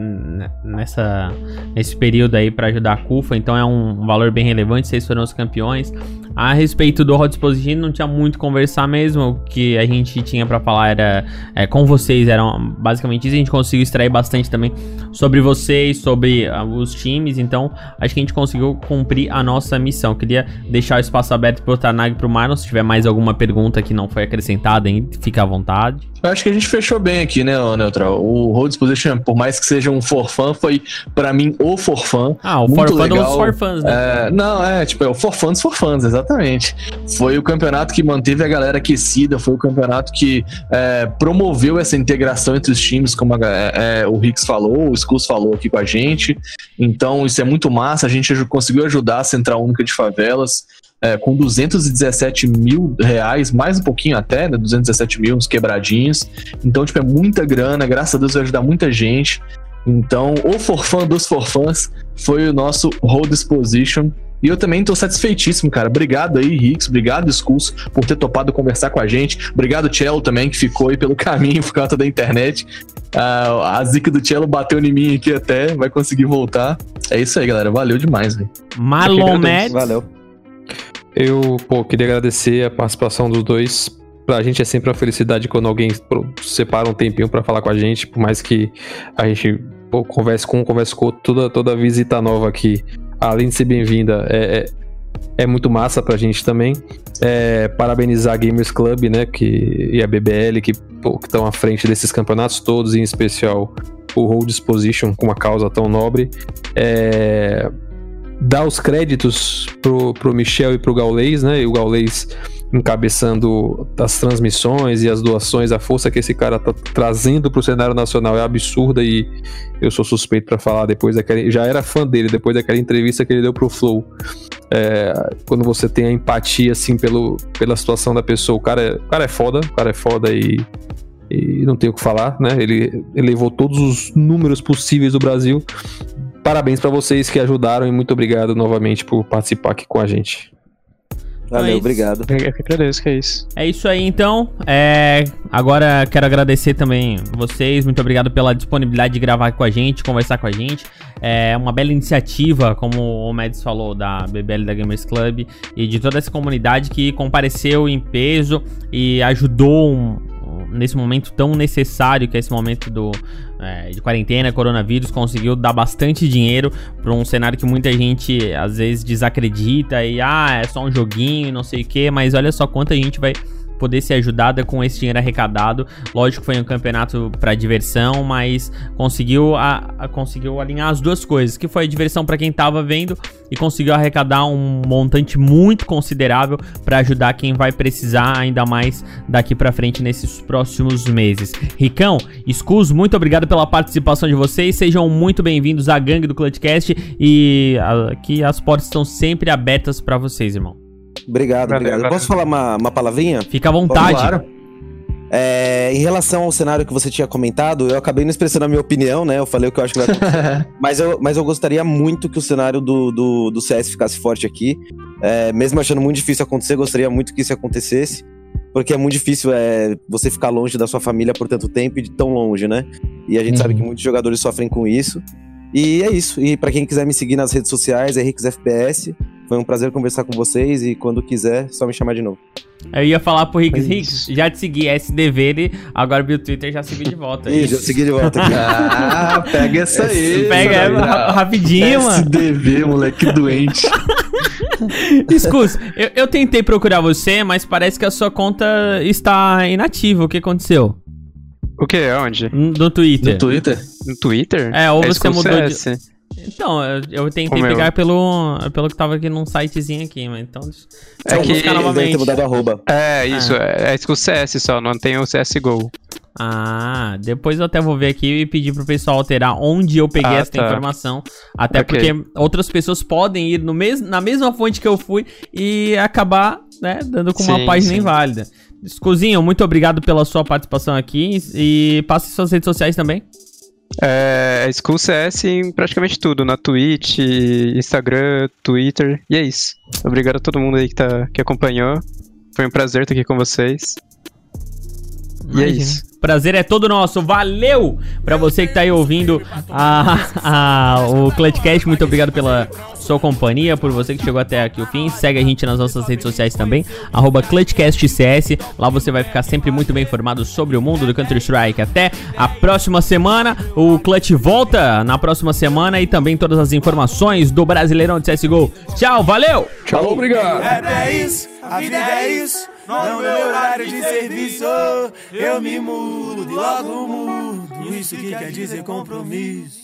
C: nessa, nesse período aí para ajudar a CUFA. Então é um valor bem relevante. Vocês foram os campeões. A respeito do Exposition, não tinha muito conversar mesmo. O que a gente tinha para falar era é, com vocês, era basicamente isso. A gente conseguiu extrair bastante também sobre vocês, sobre ah, os times. Então, acho que a gente conseguiu cumprir a nossa missão. Queria deixar o espaço aberto pro Tanag e pro Marlon. Se tiver mais alguma pergunta que não foi acrescentada, ainda, fica à vontade.
D: Eu acho que a gente fechou bem aqui, né, Neutral? O Road Exposition, por mais que seja um forfã, foi pra mim o forfã.
C: Ah, o
D: Muito
C: for fun dos
D: legal.
C: for fans, né?
D: É, não, é, tipo, é o for fans for fans, exatamente. Foi o campeonato que manteve a galera aquecida, foi o campeonato que é, promoveu essa integração entre os times, como a- é, é, o Rix falou, o Skulls falou aqui com a gente. Então, isso é muito massa. A gente conseguiu ajudar a Central Única de Favelas. é, com 217 mil reais, mais um pouquinho até, né? 217 mil, uns quebradinhos. Então, tipo, é muita grana, graças a Deus vai ajudar muita gente. Então, o forfã dos forfãs foi o nosso Road Exposition. E eu também tô satisfeitíssimo, cara. Obrigado aí, Rix. Obrigado, Skulls, por ter topado conversar com a gente. Obrigado, Cello, também, que ficou aí pelo caminho por causa da internet. Ah, a zica do Cello bateu em mim aqui até, vai conseguir voltar. É isso aí, galera. Valeu demais, velho.
C: Marlon Mads.
G: Valeu.
E: Eu, pô, queria agradecer a participação dos dois. Pra gente é sempre uma felicidade quando alguém separa um tempinho pra falar com a gente, por mais que a gente pô, converse com um, converse com outro, toda, toda visita nova aqui, além de ser bem-vinda, é, é, é muito massa pra gente também. É, parabenizar a Gamers Club, né, que, e a BBL, que estão à frente desses campeonatos todos, em especial o Hold Exposition, com uma causa tão nobre. É, dar os créditos pro, pro Michel e pro Gaulês, né? E o Gaulês encabeçando as transmissões e as doações, a força que esse cara tá trazendo pro cenário nacional é absurda e eu sou suspeito pra falar depois daquela. Já era fã dele, depois daquela entrevista que ele deu pro Flow. É, quando você tem a empatia, assim, pelo, pela situação da pessoa, o cara, é, o cara é foda, o cara é foda e. E não tem o que falar, né? Ele, ele levou todos os números possíveis do Brasil. Parabéns pra vocês que ajudaram e muito obrigado novamente por participar aqui com a gente.
G: Valeu,
C: isso.
G: obrigado.
F: Eu que agradeço, que é isso.
C: É isso aí, então. É, agora quero agradecer também vocês. Muito obrigado pela disponibilidade de gravar com a gente, conversar com a gente. É uma bela iniciativa, como o Mads falou, da BBL da Gamers Club e de toda essa comunidade que compareceu em peso e ajudou um- nesse momento tão necessário que é esse momento do é, de quarentena, coronavírus, conseguiu dar bastante dinheiro para um cenário que muita gente às vezes desacredita e ah, é só um joguinho não sei o que, mas olha só quanta gente vai poder ser ajudada com esse dinheiro arrecadado. Lógico foi um campeonato para diversão, mas conseguiu a, a- conseguiu alinhar as duas coisas, que foi a diversão para quem tava vendo e conseguiu arrecadar um montante muito considerável para ajudar quem vai precisar ainda mais daqui para frente nesses próximos meses. Ricão, Scus, muito obrigado pela participação de vocês. Sejam muito bem-vindos à gangue do Clutchcast e aqui as portas estão sempre abertas para vocês, irmão.
G: Obrigado,
F: Valeu,
G: obrigado.
F: valeu.
G: Posso falar uma, uma palavrinha?
C: Fica à vontade.
H: Claro.
G: É, em relação ao cenário que você tinha comentado, eu acabei não expressando a minha opinião, né? Eu falei o que eu acho que vai acontecer. mas, eu, mas eu gostaria muito que o cenário do, do, do CS ficasse forte aqui. É, mesmo achando muito difícil acontecer, gostaria muito que isso acontecesse. Porque é muito difícil é, você ficar longe da sua família por tanto tempo e de tão longe, né? E a gente
H: Uhum.
G: sabe que muitos jogadores sofrem com isso. E é isso. E pra quem quiser me seguir nas redes sociais, é Henriques FPS. Foi um prazer conversar com vocês e quando quiser, só me chamar de novo.
C: Eu ia falar pro Riggs,
F: É
C: Riggs, já te segui, SDV, ele agora viu o Twitter já seguiu de volta.
G: Ih, já segui de volta.
H: Ah, pega essa aí.
C: Pega é, ra- rapidinho, mano.
H: SDV, moleque doente.
C: Escus, eu, eu tentei procurar você, mas parece que a sua conta está inativa. O que aconteceu?
F: O que? Onde?
C: No Twitter.
H: No Twitter?
F: No Twitter?
C: É, ou você
F: School
C: mudou de-
F: CS.
C: Então, eu, eu tentei
F: O meu.
C: pegar pelo, pelo que tava aqui num sitezinho aqui, mas então.
F: É
C: vou
F: que
C: buscar novamente.
G: mudado arroba.
F: É, isso. É, é School CS só, não tem o CSGO.
C: Ah, depois eu até vou ver aqui e pedir pro pessoal alterar onde eu peguei
F: Ah,
C: essa
F: tá.
C: informação. Até
F: Ok.
C: porque outras pessoas podem ir no mes na mesma fonte que eu fui e acabar, né, dando com uma
F: Sim,
C: página
F: sim.
C: inválida. Escuzinho, muito obrigado pela sua participação aqui e passe suas redes sociais também.
F: É, é School CS em praticamente tudo, na Twitch, Instagram, Twitter, e é isso. Obrigado a todo mundo aí que, tá, que acompanhou. Foi um prazer estar aqui com vocês. E é isso.
C: Prazer é todo nosso. Valeu pra você que tá aí ouvindo a, a- o Clutchcast. Muito obrigado pela sua companhia, por você que chegou até aqui o fim. Segue a gente nas nossas redes sociais também, arroba ClutchCastCS. Lá você vai ficar sempre muito bem informado sobre o mundo do Counter-Strike. Até a próxima semana. O Clutch volta na próxima semana e também todas as informações do Brasileirão de CSGO. Tchau, valeu!
H: Tchau, obrigado.
B: É isso, a vida é isso. Não meu horário de serviço. Eu me mudo logo mudo. Isso que quer dizer compromisso.